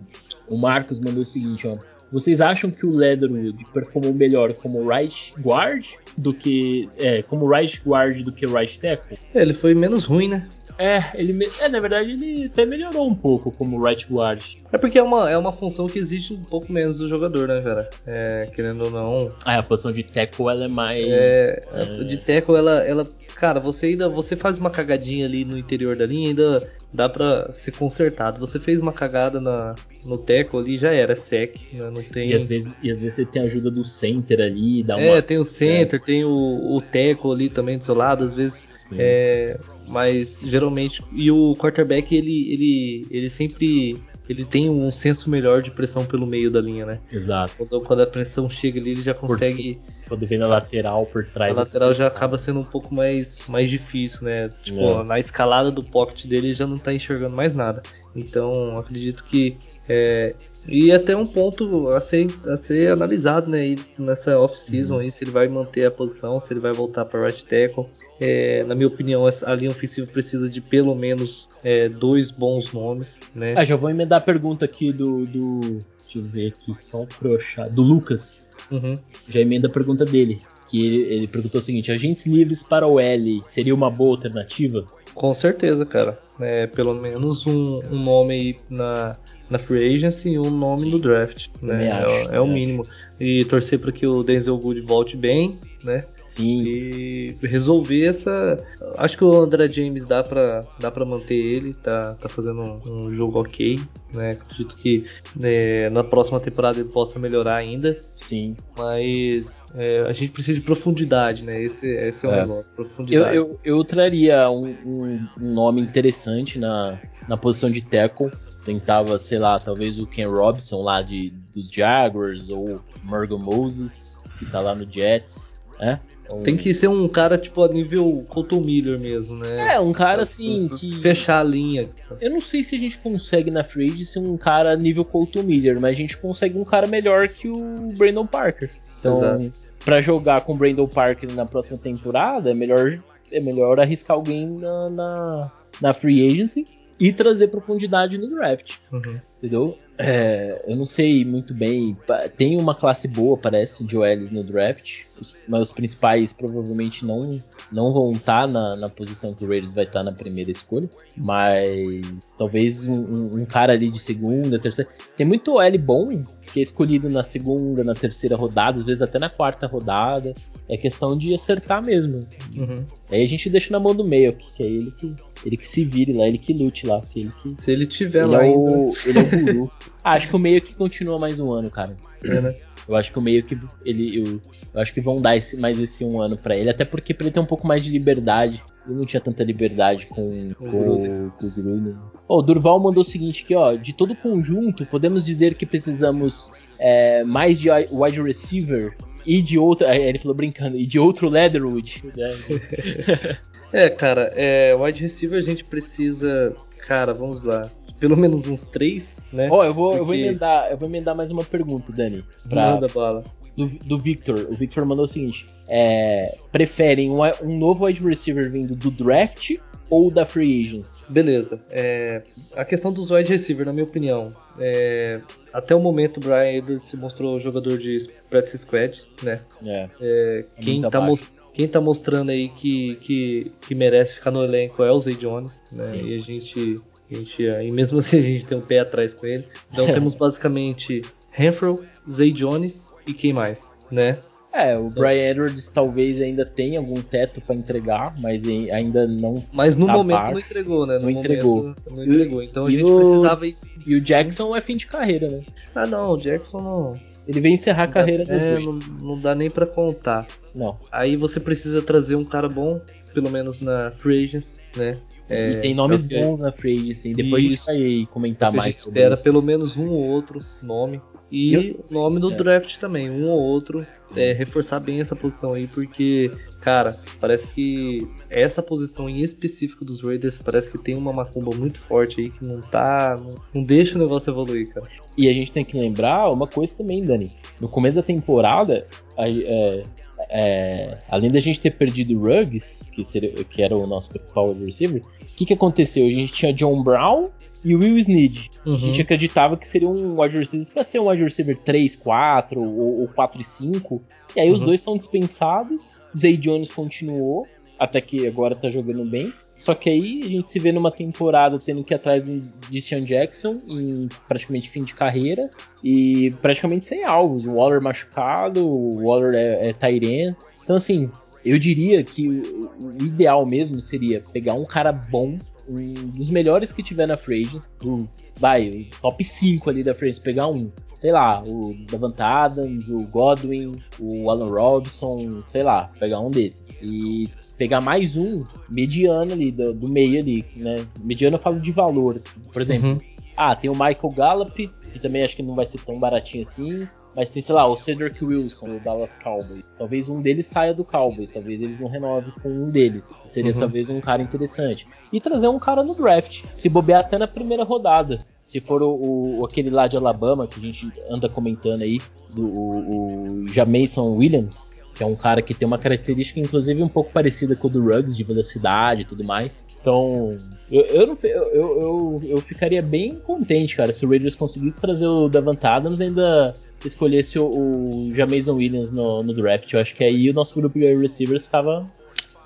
o Marcos mandou o seguinte, ó. Vocês acham que o Leatherwood performou melhor como right guard do que é, como right guard do que right tackle? É, ele foi menos ruim, né? É, ele é, na verdade ele até melhorou um pouco como right guard. É porque é uma, é uma função que existe um pouco menos do jogador, né, cara? É, querendo ou não. Ah, a posição de tackle ela é mais. É, é... de tackle ela, ela. Cara, você ainda. Você faz uma cagadinha ali no interior da linha, ainda dá pra ser consertado. Você fez uma cagada na, no tackle ali, já era, é sec, né? não tem... E às, vezes, e às vezes você tem a ajuda do center ali, dá uma... É, tem o center, é. tem o, o tackle ali também do seu lado, às vezes... É, mas geralmente... E o quarterback, ele, ele, ele sempre ele tem um senso melhor de pressão pelo meio da linha, né? Exato. Quando, quando a pressão chega ali, ele já consegue. Quando vem na lateral por trás. A lateral já acaba sendo um pouco mais, mais difícil, né? Tipo, é. na escalada do pocket dele ele já não tá enxergando mais nada. Então, acredito que. É, e até um ponto a ser, a ser analisado né, nessa off-season uhum. aí, se ele vai manter a posição, se ele vai voltar para right tackle. É, na minha opinião, a linha ofensiva precisa de pelo menos é, dois bons nomes. Né? Ah, já vou emendar a pergunta aqui do. do deixa eu ver aqui, só pro achar. Do Lucas. Uhum. Já emenda a pergunta dele. Que ele, ele perguntou o seguinte: agentes livres para o L seria uma boa alternativa? Com certeza, cara. É, pelo menos um, um nome aí na, na free agency e um nome Sim. no draft. Né? Acho, é, é, o mínimo. E torcer para que o Denzel Good volte bem, né? Sim. E resolver essa. Acho que o André James dá pra, dá pra manter ele, tá, tá fazendo um, um jogo ok. Né? Acredito que né, na próxima temporada ele possa melhorar ainda. Sim. Mas é, a gente precisa de profundidade, né? Esse, esse é o é. negócio, profundidade. Eu, eu, eu traria um, um, um, nome interessante na, na posição de tackle. Tentava, sei lá, talvez o Ken Robson lá de, dos Jaguars ou Morgan Moses, que tá lá no Jets. É? Um... Tem que ser um cara, tipo, a nível Colton Miller mesmo, né? É, um cara assim que. Fechar a linha. Eu não sei se a gente consegue na Free ser um cara nível Colton Miller, mas a gente consegue um cara melhor que o Brandon Parker. Então, para jogar com o Brandon Parker na próxima temporada, é melhor, é melhor arriscar alguém na, na, na Free Agency e trazer profundidade no draft. Uhum. Entendeu? É, eu não sei muito bem. Tem uma classe boa, parece, de OLs no draft. Os, mas os principais provavelmente não, não vão estar tá na, na posição que o Raiders vai estar tá na primeira escolha. Mas talvez um, um, um, cara ali de segunda, terceira. Tem muito OL bom que é escolhido na segunda, na terceira rodada, às vezes até na quarta rodada. É questão de acertar mesmo. Uhum. Aí a gente deixa na mão do meio, que é ele que ele que se vire lá, ele que lute lá. Ele que, Se ele tiver ele lá é. O, <laughs> ele é o guru. ah, acho que o meio que continua mais um ano, cara. É, né? Eu acho que o meio que ele. Eu, eu acho que vão dar esse, mais esse um ano para ele. Até porque pra ele ter um pouco mais de liberdade. Ele não tinha tanta liberdade com, com, Gruden. com o Gruden. Oh, o Durval mandou o seguinte aqui, ó. De todo o conjunto, podemos dizer que precisamos é, mais de wide receiver e de outro. Ele falou brincando, e de outro Leatherwood. Né? <laughs> <laughs> É, cara, é, wide receiver a gente precisa. Cara, vamos lá. Pelo menos uns três, né? Ó, oh, eu, vou, Porque... eu, vou emendar, eu vou emendar mais uma pergunta, Dani. Pra... Manda bala. Do, do, Victor. O Victor mandou o seguinte: é, preferem um, um, novo wide receiver vindo do draft ou da free agents? Beleza. É, a questão dos wide receiver, na minha opinião, é, até o momento o Brian Edwards se mostrou jogador de practice squad, né? É. é quem tá mostrando quem tá mostrando aí que, que, que merece ficar no elenco é o Zay Jones, né? Sim. E a gente, a gente, e mesmo assim a gente tem um pé atrás com ele. Então <laughs> temos basicamente Renfro, Zay Jones e quem mais, né? É, o Brian Edwards talvez ainda tenha algum teto para entregar, mas ainda não. Mas no tá momento baixo. não entregou, né? No não entregou. Momento, não entregou. Então e a gente o... precisava. E o Jackson é fim de carreira, né? Ah, não, o Jackson não. Ele vem encerrar a carreira dá, é, não, não dá nem para contar. Não. Aí você precisa trazer um cara bom, pelo menos na Free Agents, né? É, e tem nomes bons na Free Agency, depois isso. a gente vai comentar mais sobre espera isso. pelo menos um ou outro nome. E o nome do é. draft também, um ou outro. É, reforçar bem essa posição aí, porque, cara, parece que essa posição em específico dos Raiders parece que tem uma macumba muito forte aí que não tá. Não, não deixa o negócio evoluir, cara. E a gente tem que lembrar uma coisa também, Dani. No começo da temporada, a, é, é, além da gente ter perdido o Ruggs, que, seria, que era o nosso principal wide receiver, o que, que aconteceu? A gente tinha John Brown e o Will Snead. Uhum. A gente acreditava que seria um wide receiver para ser um wide receiver 3, 4 ou, ou 4 e 5. E aí uhum. os dois são dispensados. Zay Jones continuou, até que agora tá jogando bem. Só que aí a gente se vê numa temporada tendo que ir atrás de Sean Jackson em praticamente fim de carreira e praticamente sem alvos. O Waller machucado, o Waller é, é Tyrion. Então, assim, eu diria que o, ideal mesmo seria pegar um cara bom, um dos melhores que tiver na Free Agents, do, vai, top 5 ali da Free Agents, pegar um, sei lá, o Davant Adams, o Godwin, o Alan Robson, sei lá, pegar um desses. E pegar mais um mediano ali, do, do, meio ali, né? Mediano eu falo de valor. Por exemplo, uhum. ah, tem o Michael Gallup, que também acho que não vai ser tão baratinho assim. Mas tem, sei lá, o Cedric Wilson, do Dallas Cowboys. Talvez um deles saia do Cowboys, talvez eles não renovem com um deles. Seria uhum. talvez um cara interessante. E trazer um cara no draft, se bobear até na primeira rodada. Se for o, o aquele lá de Alabama, que a gente anda comentando aí, do, o, o Jameson Williams, que é um cara que tem uma característica, inclusive, um pouco parecida com o do Ruggs, de velocidade e tudo mais. Então, eu, eu, não, eu, eu, eu, ficaria bem contente, cara, se o Raiders conseguisse trazer o Davant Adams ainda escolhesse o, o Jameson Williams no, no, draft. Eu acho que aí o nosso grupo de receivers ficava,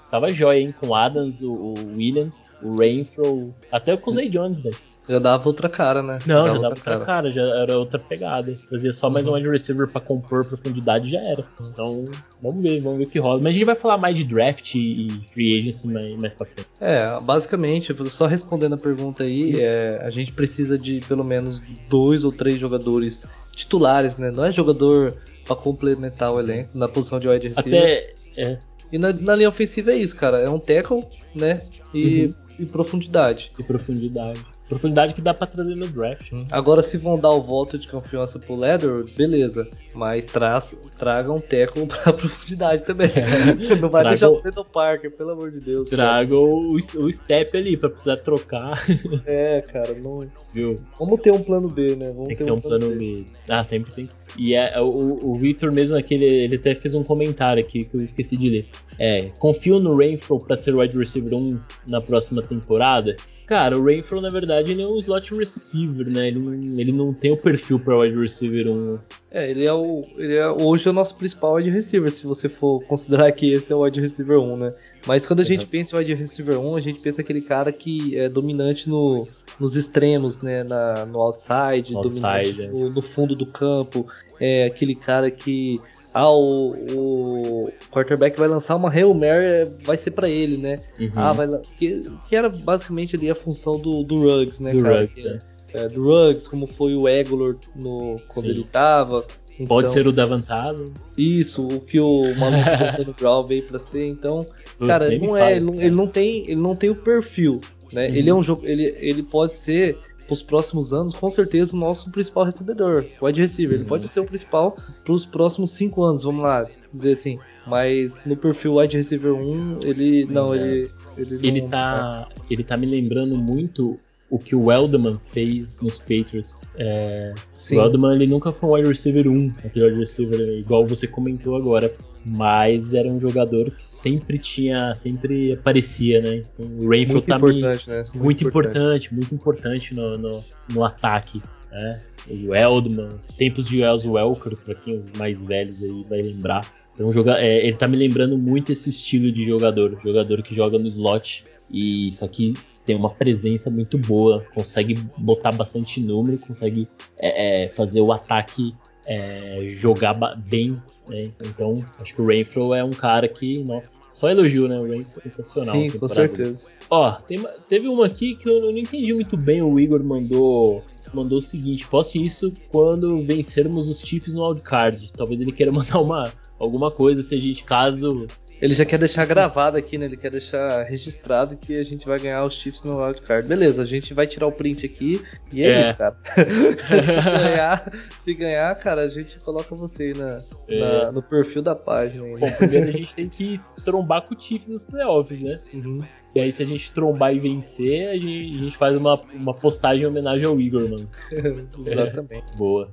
ficava jóia, hein? Com o Adams, o, o Williams, o Rainfro, até com o Zay Jones, velho. Já dava outra cara, né? Não, já, já dava outra cara. cara. já era outra pegada. Fazia só mais um wide receiver pra compor profundidade já era. Então, vamos ver, vamos ver o que rola. Mas a gente vai falar mais de draft e free agency mais, mais pra frente. É, basicamente, só respondendo a pergunta aí, é, a gente precisa de pelo menos dois ou três jogadores titulares, né? Não é jogador pra complementar o elenco na posição de wide receiver. Até. É. E na, na, linha ofensiva é isso, cara. É um tackle, né? E, uhum. e profundidade. E profundidade. Profundidade que dá pra trazer no draft. Hum. Agora, se vão dar o voto de confiança pro Leather, beleza. Mas traz, traga um teco <laughs> pra profundidade também. <laughs> Não vai deixar o Pedro Parker, pelo amor de Deus. Traga o, o step ali pra precisar trocar. <laughs> É, cara, não. Viu? Vamos ter um plano B, né? Vamos tem que ter um, um plano, B. B. Ah, sempre tem. E é, o, o Victor mesmo aqui, ele, ele, até fez um comentário aqui que eu esqueci de ler. É, confio no Rainfall para ser wide receiver 1 na próxima temporada? Cara, o Rainfall, na verdade, ele é um slot receiver, né? Ele, não- ele não tem o perfil pra wide receiver 1. É, ele é o. Ele é hoje o nosso principal wide receiver, se você for considerar que esse é o wide receiver 1, né? Mas quando a gente Uhum. pensa em wide receiver 1, a gente pensa aquele cara que é dominante no, nos extremos, né? Na, no outside, Outside, dominante é. no, no fundo do campo. É aquele cara que. Ah, o, o quarterback vai lançar uma Hail Mary, é, vai ser pra ele, né? Uhum. Ah, vai que, que era basicamente ali a função do, do Ruggs, né, do cara? Ruggs, né? é, do Ruggs, como foi o Eglor no, quando Sim. ele tava. Pode Então, ser o Davant Adams. Isso, o que o <laughs> Antônio Brown veio pra ser. Então, Putz, cara, não é, ele isso, não, ele não tem, ele não tem o perfil, né? Uhum. Ele é um jogo, ele, ele pode ser pros próximos anos, com certeza, o nosso principal recebedor, o wide receiver. Ele pode ser o principal pros próximos cinco anos, vamos lá dizer assim. Mas no perfil wide receiver 1, ele não, É. ele ele, Ele não- tá, ele tá me lembrando muito o que o Eldman fez nos Patriots. É. O Eldman ele nunca foi um wide receiver 1, aquele wide receiver igual você comentou agora, mas era um jogador que sempre tinha, sempre aparecia, né? Então, o Rainfield muito tá importante, né? muito importante, muito importante no, no, no ataque, né? O Eldman, tempos de Wells Welker, pra quem os mais velhos aí vai lembrar. Então joga, é, ele tá me lembrando muito esse estilo de jogador, jogador que joga no slot e só que tem uma presença muito boa, consegue botar bastante número, consegue é, é, fazer o ataque é, jogar bem, né? Então acho que o Rainfall é um cara que, nossa, só elogio, né? O Rainfall é sensacional. Sim, com certeza. Ó, tem teve uma aqui que eu não entendi muito bem. O Igor mandou mandou o seguinte: poste isso quando vencermos os Chiefs no wildcard. Talvez ele queira <laughs> mandar uma alguma coisa se a gente caso. Ele já quer deixar gravado aqui, né? Ele quer deixar registrado que a gente vai ganhar os Chiefs no wildcard. Beleza, a gente vai tirar o print aqui e é, É. isso, cara. <laughs> <laughs> se, ganhar, se ganhar, cara, a gente coloca você aí na, É. na- no perfil da página. Bom, primeiro a gente tem que trombar com o Chiefs nos playoffs, né? Uhum. E aí, se a gente trombar e vencer, a gente, a gente faz uma, uma postagem em homenagem ao Igor, mano. <laughs> Exatamente. Boa.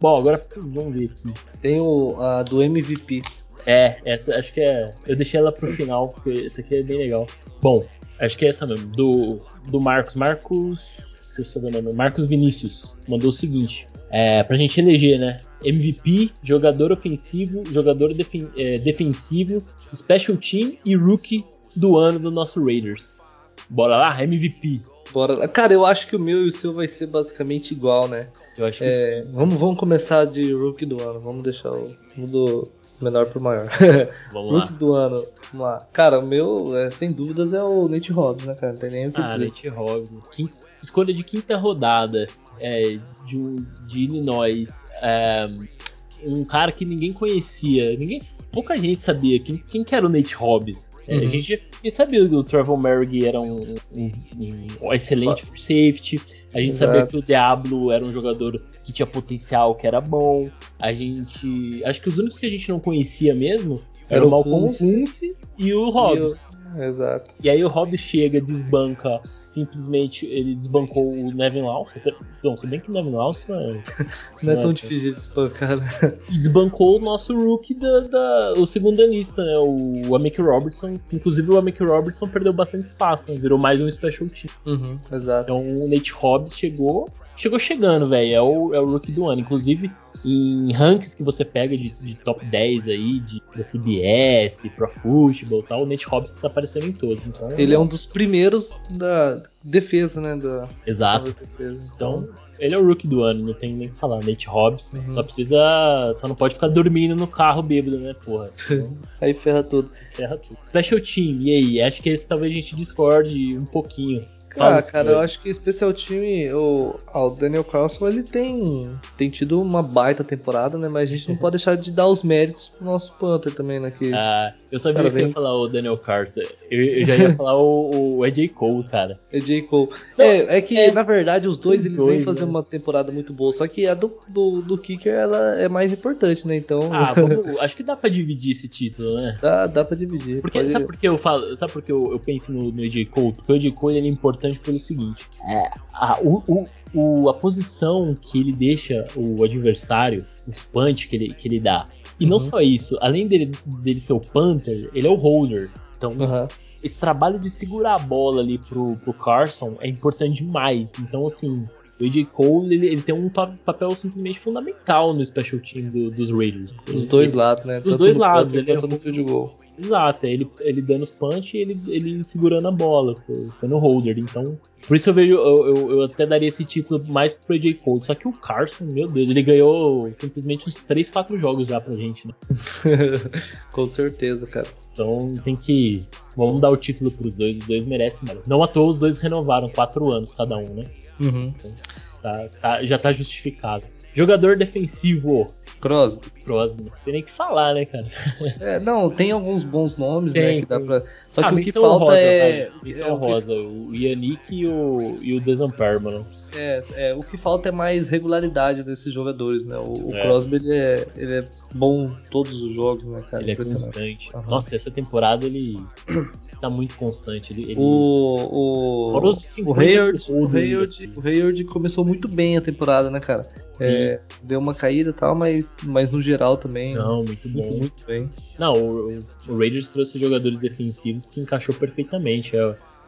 Bom, agora vamos ver aqui. Tem o a do MVP. É, essa acho que é. Eu deixei ela pro final, porque essa aqui é bem legal. Bom, acho que é essa mesmo. Do, do Marcos. Marcos. Deixa eu saber o nome. Marcos Vinícius mandou o seguinte: é, pra gente eleger, né? MVP, jogador ofensivo, jogador defen- é, defensivo, special team e rookie do ano do nosso Raiders. Bora lá? MVP. Bora lá. Cara, eu acho que o meu e o seu vai ser basicamente igual, né? Eu acho que É, vamos, vamos começar de rookie do ano. Vamos deixar o do menor pro maior. <laughs> Vamos lá. Do ano. Vamos lá. Cara, o meu, é, sem dúvidas, é o Nate Hobbs, né, cara? Não tem nem o que Ah, dizer. Nate Hobbs. né? Quin- escolha de quinta rodada é, de, de Illinois. é, um cara que ninguém conhecia. Ninguém, pouca gente sabia quem, quem que era o Nate Hobbs. É, Uhum. A gente sabia que o Trevor Merrick era um, um- um excelente safety. A gente Exato. sabia que o Diablo era um jogador que tinha potencial, que era bom. A gente. Acho que os únicos que a gente não conhecia mesmo Era era o Malcolm Kunze e o Hobbs. Exato. E aí o Hobbs chega, desbanca, simplesmente ele desbancou o Nevin Lawson. Bom, se bem que o Nevin Lawson <laughs> é... Não é tão difícil de espancar, né? E desbancou o nosso rookie, da, da- o segundo anista, né? O Amik Robertson. que, Inclusive o Amik Robertson perdeu bastante espaço, né? virou mais um special team. Uhum, exato. Então o Nate Hobbs chegou, chegou chegando, velho. É o, é o rookie do ano. Inclusive em rankings que você pega de, de top 10 aí, de, da CBS, Pro Football e tal, o Nate Hobbs tá aparecendo em todos. Então, Ele é um dos primeiros da defesa, né? Da Exato. da defesa. Então, ele é o rookie do ano, não tem nem o que falar. Nate Hobbs Uhum. só precisa. Só não pode ficar dormindo no carro bêbado, né, porra? <laughs> aí ferra tudo. Ferra tudo. Special Team, e aí? Acho que esse talvez a gente discorde um pouquinho. Fala Ah, cara, eu acho que especial time, o, ah, o Daniel Carlson, ele tem, tem tido uma baita temporada, né? Mas a gente não <laughs> pode deixar de dar os méritos pro nosso Panther também, né? Que, Ah, eu sabia Cara, que você ia vem- falar o Daniel Carson. Eu, eu já ia <laughs> falar o, o AJ Cole, cara. é J. Cole. É, é que, é, na verdade, os dois, os eles dois, vêm fazer né? uma temporada muito boa. Só que a do, do, do Kicker, ela é mais importante, né? Então, Ah, <laughs> vamos, acho que dá pra dividir esse título, né? dá, dá pra dividir. Porque, Pode- sabe por que eu falo? Sabe por que eu, eu penso no, no AJ Cole? Porque o AJ Cole ele é importante pelo seguinte: é, a, o, o- o- a posição que ele deixa o adversário, os punch que ele, que ele dá. E não Uhum. só isso, além dele, dele ser o Panther, ele é o holder. Então, Aham. esse trabalho de segurar a bola ali pro, pro Carson é importante demais. Então, assim, o AJ Cole ele, ele tem um papel simplesmente fundamental no special team do, dos Raiders. Dos dois lados, né? Dos Tanto dois lados. Ele é no field goal. Exato, é ele, ele dando os punch e ele, ele segurando a bola, sendo holder. Então, por isso eu vejo, eu, eu, eu, até daria esse título mais pro AJ Cole. Só que o Carson, meu Deus, ele ganhou simplesmente uns 3, 4 jogos já pra gente, né? <laughs> Com certeza, cara. Então tem que. Vamos dar o título pros dois, os dois merecem, mano. Não à toa os dois renovaram 4 anos cada um, né? Uhum. Então, tá, tá, já tá justificado. Jogador defensivo. Crosby. Crosby, não tem nem que falar, né, cara? <laughs> É, não, tem alguns bons nomes, né, tem, né, que dá pra... Só ah, que o que falta rosa, é... Missão é, rosa, o Yannick e o, e o Desampar, mano. É, é, o que falta é mais regularidade desses jogadores, né? O, o é. Crosby ele é, ele é bom todos os jogos, né, cara? Ele é constante. Uhum. Nossa, essa temporada ele tá muito constante. Ele, ele... O, o, o, Hayward, o, Hayward, o Hayward começou muito bem a temporada, né, cara? É, deu uma caída e tal, mas, mas no geral também. Não, muito bom. Muito, muito bem. Não, o, o, Raiders trouxe jogadores defensivos que encaixou perfeitamente. É,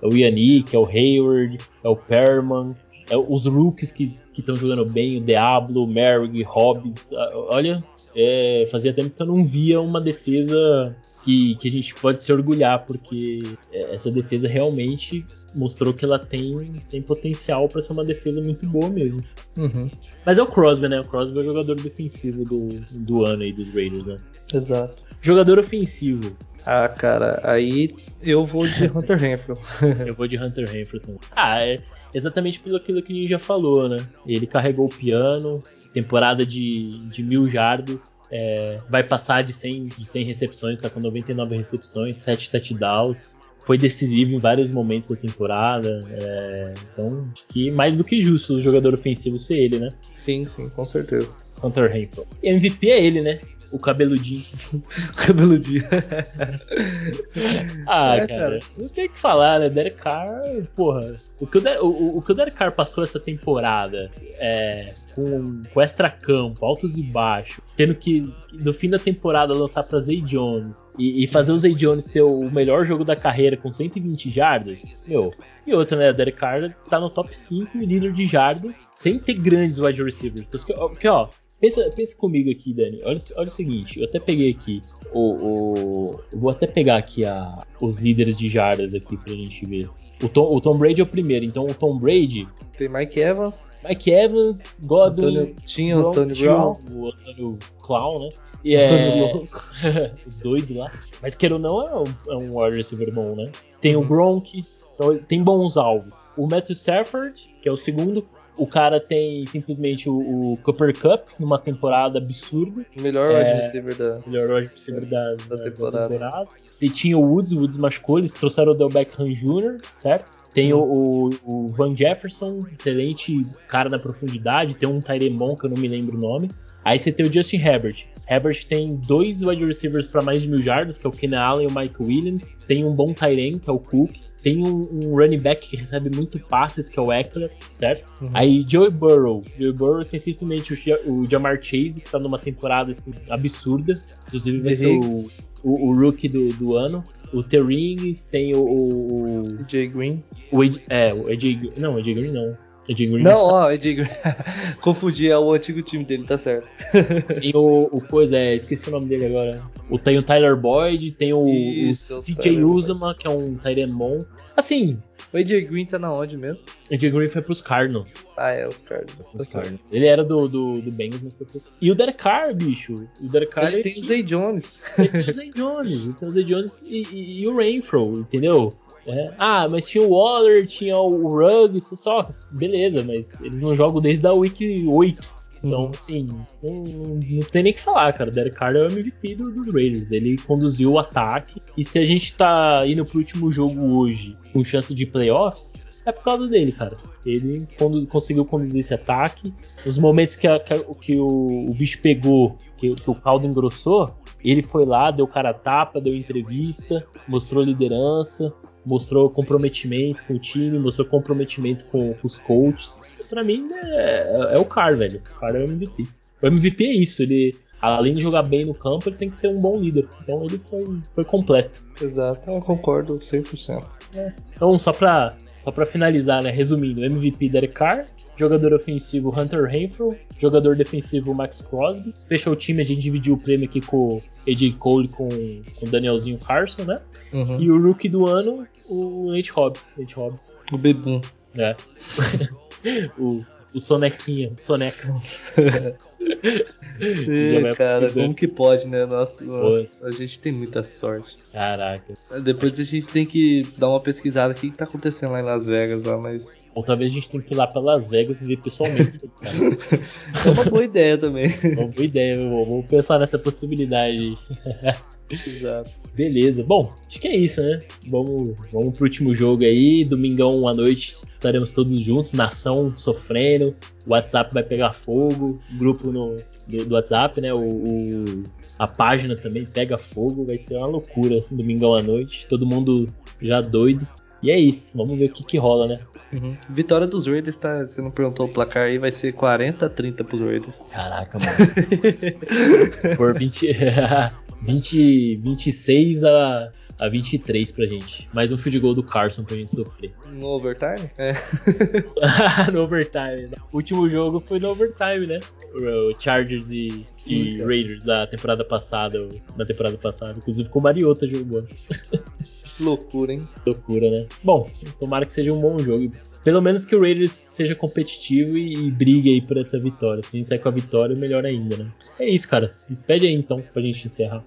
é o Yannick, é o Hayward, é o Perman, é os rookies que estão jogando bem, o Diablo, o Merrick, Hobbs. Olha, é, fazia tempo que eu não via uma defesa que, que a gente pode se orgulhar, porque essa defesa realmente mostrou que ela tem, tem potencial para ser uma defesa muito boa mesmo. Uhum. Mas é o Crosby, né? O Crosby é o jogador defensivo do, do ano aí dos Raiders, né? Exato. Jogador ofensivo. Ah, cara, aí eu vou de <laughs> Hunter Renfrew. <laughs> eu vou de Hunter Renfrew também. Ah, é exatamente pelo aquilo que a gente já falou, né? Ele carregou o piano, temporada de, de mil jardas, é, vai passar de 100, de 100 recepções, tá com 99 recepções, 7 touchdowns. Foi decisivo em vários momentos da temporada. É, então, acho que mais do que justo o jogador ofensivo ser ele, né? Sim, sim, com certeza. Hunter. E MVP é ele, né? O cabeludinho. <laughs> o cabeludinho. <laughs> ah, é, cara, cara, não tem o que falar, né? Derek Carr, porra. O que o, Der, o, o, que o Derek Carr passou essa temporada é, com, com extra-campo, altos e baixos, tendo que, no fim da temporada, lançar pra Zay Jones e, e fazer o Zay Jones ter o melhor jogo da carreira com 120 jardas, meu. E outra, né? O Derek Carr tá no top 5 líder de jardas, sem ter grandes wide receivers. Porque, porque ó, Pensa, pensa comigo aqui, Dani. Olha, olha o seguinte, eu até peguei aqui o. o vou até pegar aqui a, os líderes de jardas aqui pra gente ver. O Tom, o Tom Brady é o primeiro, então o Tom Brady. Tem Mike Evans. Mike Evans, Godwin. Antônio, tinha o Antônio Brown. O Antônio Clown, né? E é. o <laughs> doido lá. Mas queira ou não, é um, é um wide receiver bom, né? Tem uhum. o Gronk. Então tem bons alvos. O Matthew Stafford, que é o segundo. O cara tem simplesmente o, o Cooper Cup numa temporada absurda. Melhor wide é, receiver da, melhor wide receiver da, da, da temporada. temporada. E tinha o Woods, o Woods machucou, eles trouxeram o Del Beckham Jr., certo? Tem hum. o, o, Van Jefferson, excelente cara na profundidade. Tem um Tyremon, que eu não me lembro o nome. Aí você tem o Justin Herbert. Herbert tem dois wide receivers para mais de mil jardas, que é o Ken Allen e o Mike Williams. Tem um bom Tyren, que é o Cook. Tem um, um, running back que recebe muito passes, que é o Eckler, certo? Uhum. Aí Joey Burrow. Joey Burrow tem simplesmente o, o Jamar Chase, que tá numa temporada assim, absurda. Inclusive vai ser o, o, o, rookie do, do ano. O Terrings, tem o. O, o Jay Green. O é, o AJ. Não, o AJ Green não. Ed Green. Não, ó, Ed Green. <laughs> Confundi, é o antigo time dele, tá certo. tem <laughs> o, o coisa, é, esqueci o nome dele agora. O, tem o Tyler Boyd, tem o, Isso, o CJ Uzama, que é um Tyrant bom. Assim. O AJ Green tá na onde mesmo? AJ Green foi pros Cardinals. Ah, é, os Cardinals. Os Cardinals. Ele era do, do, do Bengals, mas foi pro... E o Derek Carr, bicho. O Derek Carr. Ele tem o Zay Jones. Ele tem o Zay <laughs> Jones. Ele tem o Zay Jones e, e, e o Rainfro, entendeu? É. Ah, mas tinha o Waller, tinha o Ruggs, só, beleza, mas eles não jogam desde a Week 8. Então, uhum. assim, não, não, tem nem o que falar, cara. O Derek Carr é o MVP do, dos Raiders. Ele conduziu o ataque. E se a gente tá indo pro último jogo hoje com chance de playoffs, é por causa dele, cara. Ele conseguiu conduzir esse ataque. Nos momentos que, a, que, o, o, bicho pegou, que, que o caldo engrossou, ele foi lá, deu cara a tapa, deu entrevista, mostrou liderança, mostrou comprometimento com o time, mostrou comprometimento com, com os coaches. Pra mim é, é, o Car, velho. O Car é o MVP. O MVP é isso, ele além de jogar bem no campo, ele tem que ser um bom líder. Então ele foi, foi completo. Exato, eu concordo 100%. É. Então, só pra, só pra finalizar, né? Resumindo, MVP Derek Carr, jogador ofensivo Hunter Renfro, jogador defensivo Max Crosby, special team a gente dividiu o prêmio aqui com AJ Cole com com Danielzinho Carson, né? Uhum. E o rookie do ano, o Nate Hobbs, Nate Hobbs. O Bebum. É. <laughs> o, o Sonequinha, o Soneca. <laughs> <laughs> e, cara, como que pode, né? Nossa, nossa, a gente tem muita sorte. Caraca. Depois a gente tem que dar uma pesquisada o que, tá acontecendo lá em Las Vegas, lá, mas. Ou talvez a gente tenha que ir lá pra Las Vegas e ver pessoalmente. <laughs> é uma boa ideia também. Uma boa ideia, meu Vamos pensar nessa possibilidade. <laughs> Exato. Beleza. Bom, acho que é isso, né? Vamos, vamos pro último jogo aí. Domingão à noite estaremos todos juntos, nação sofrendo. O WhatsApp vai pegar fogo. Grupo no, do, do WhatsApp, né? O, o, a página também pega fogo. Vai ser uma loucura. Domingão à noite. Todo mundo já doido. E é isso. Vamos ver o que, que rola, né? Uhum. Vitória dos Raiders, tá? Você não perguntou o placar aí, vai ser 40 a 30 pros Raiders. Caraca, mano. <laughs> Por 20. <laughs> 20, 26 a, a 23 pra gente. Mais um field goal do Carson pra gente sofrer. <laughs> No overtime? É. <laughs> no overtime. O último jogo foi no overtime, né? O Chargers e, e Raiders da temporada passada. Na temporada passada. Inclusive com o Mariota jogou. <laughs> Loucura, hein? Loucura, né? Bom, tomara que seja um bom jogo. Pelo menos que o Raiders seja competitivo e, e brigue aí por essa vitória. Se a gente sair com a vitória, melhor ainda, né? É isso, cara. Despede aí então pra gente encerrar.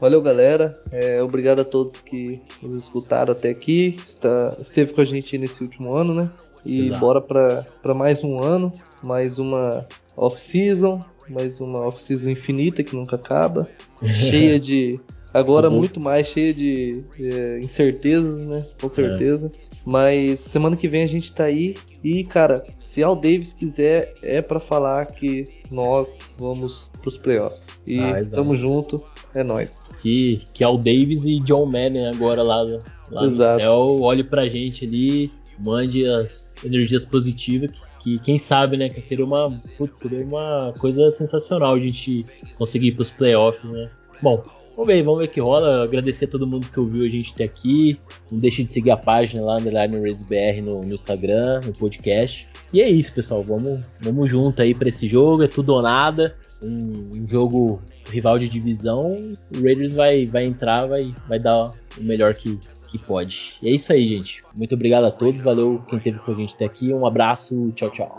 Valeu, galera. É, obrigado a todos que nos escutaram até aqui. Está, esteve com a gente nesse último ano, né? E Exato. bora para mais um ano, mais uma off-season, mais uma off-season infinita que nunca acaba, <laughs> cheia de Agora uhum. muito mais cheia de é, incertezas, né? Com certeza. É. Mas semana que vem a gente tá aí. E, cara, se Al Davis quiser, é para falar que nós vamos pros playoffs. E ah, tamo junto, é nós. Que, que Al Davis e John Madden agora lá, lá no céu, olhe pra gente ali, mande as energias positivas. Que, que quem sabe, né? Que seria uma, putz, seria uma coisa sensacional a gente conseguir ir pros playoffs, né? Bom, Vamos ver, vamos ver o que rola. Agradecer a todo mundo que ouviu a gente até aqui. Não deixe de seguir a página lá, Underline BR no, no Instagram, no podcast. E é isso, pessoal. Vamos, vamos junto aí para esse jogo. É tudo ou nada. Um, um, jogo rival de divisão. O Raiders vai, vai entrar, vai, vai dar o melhor que, que pode. E é isso aí, gente. Muito obrigado a todos. Valeu quem esteve com a gente até aqui. Um abraço. Tchau, tchau.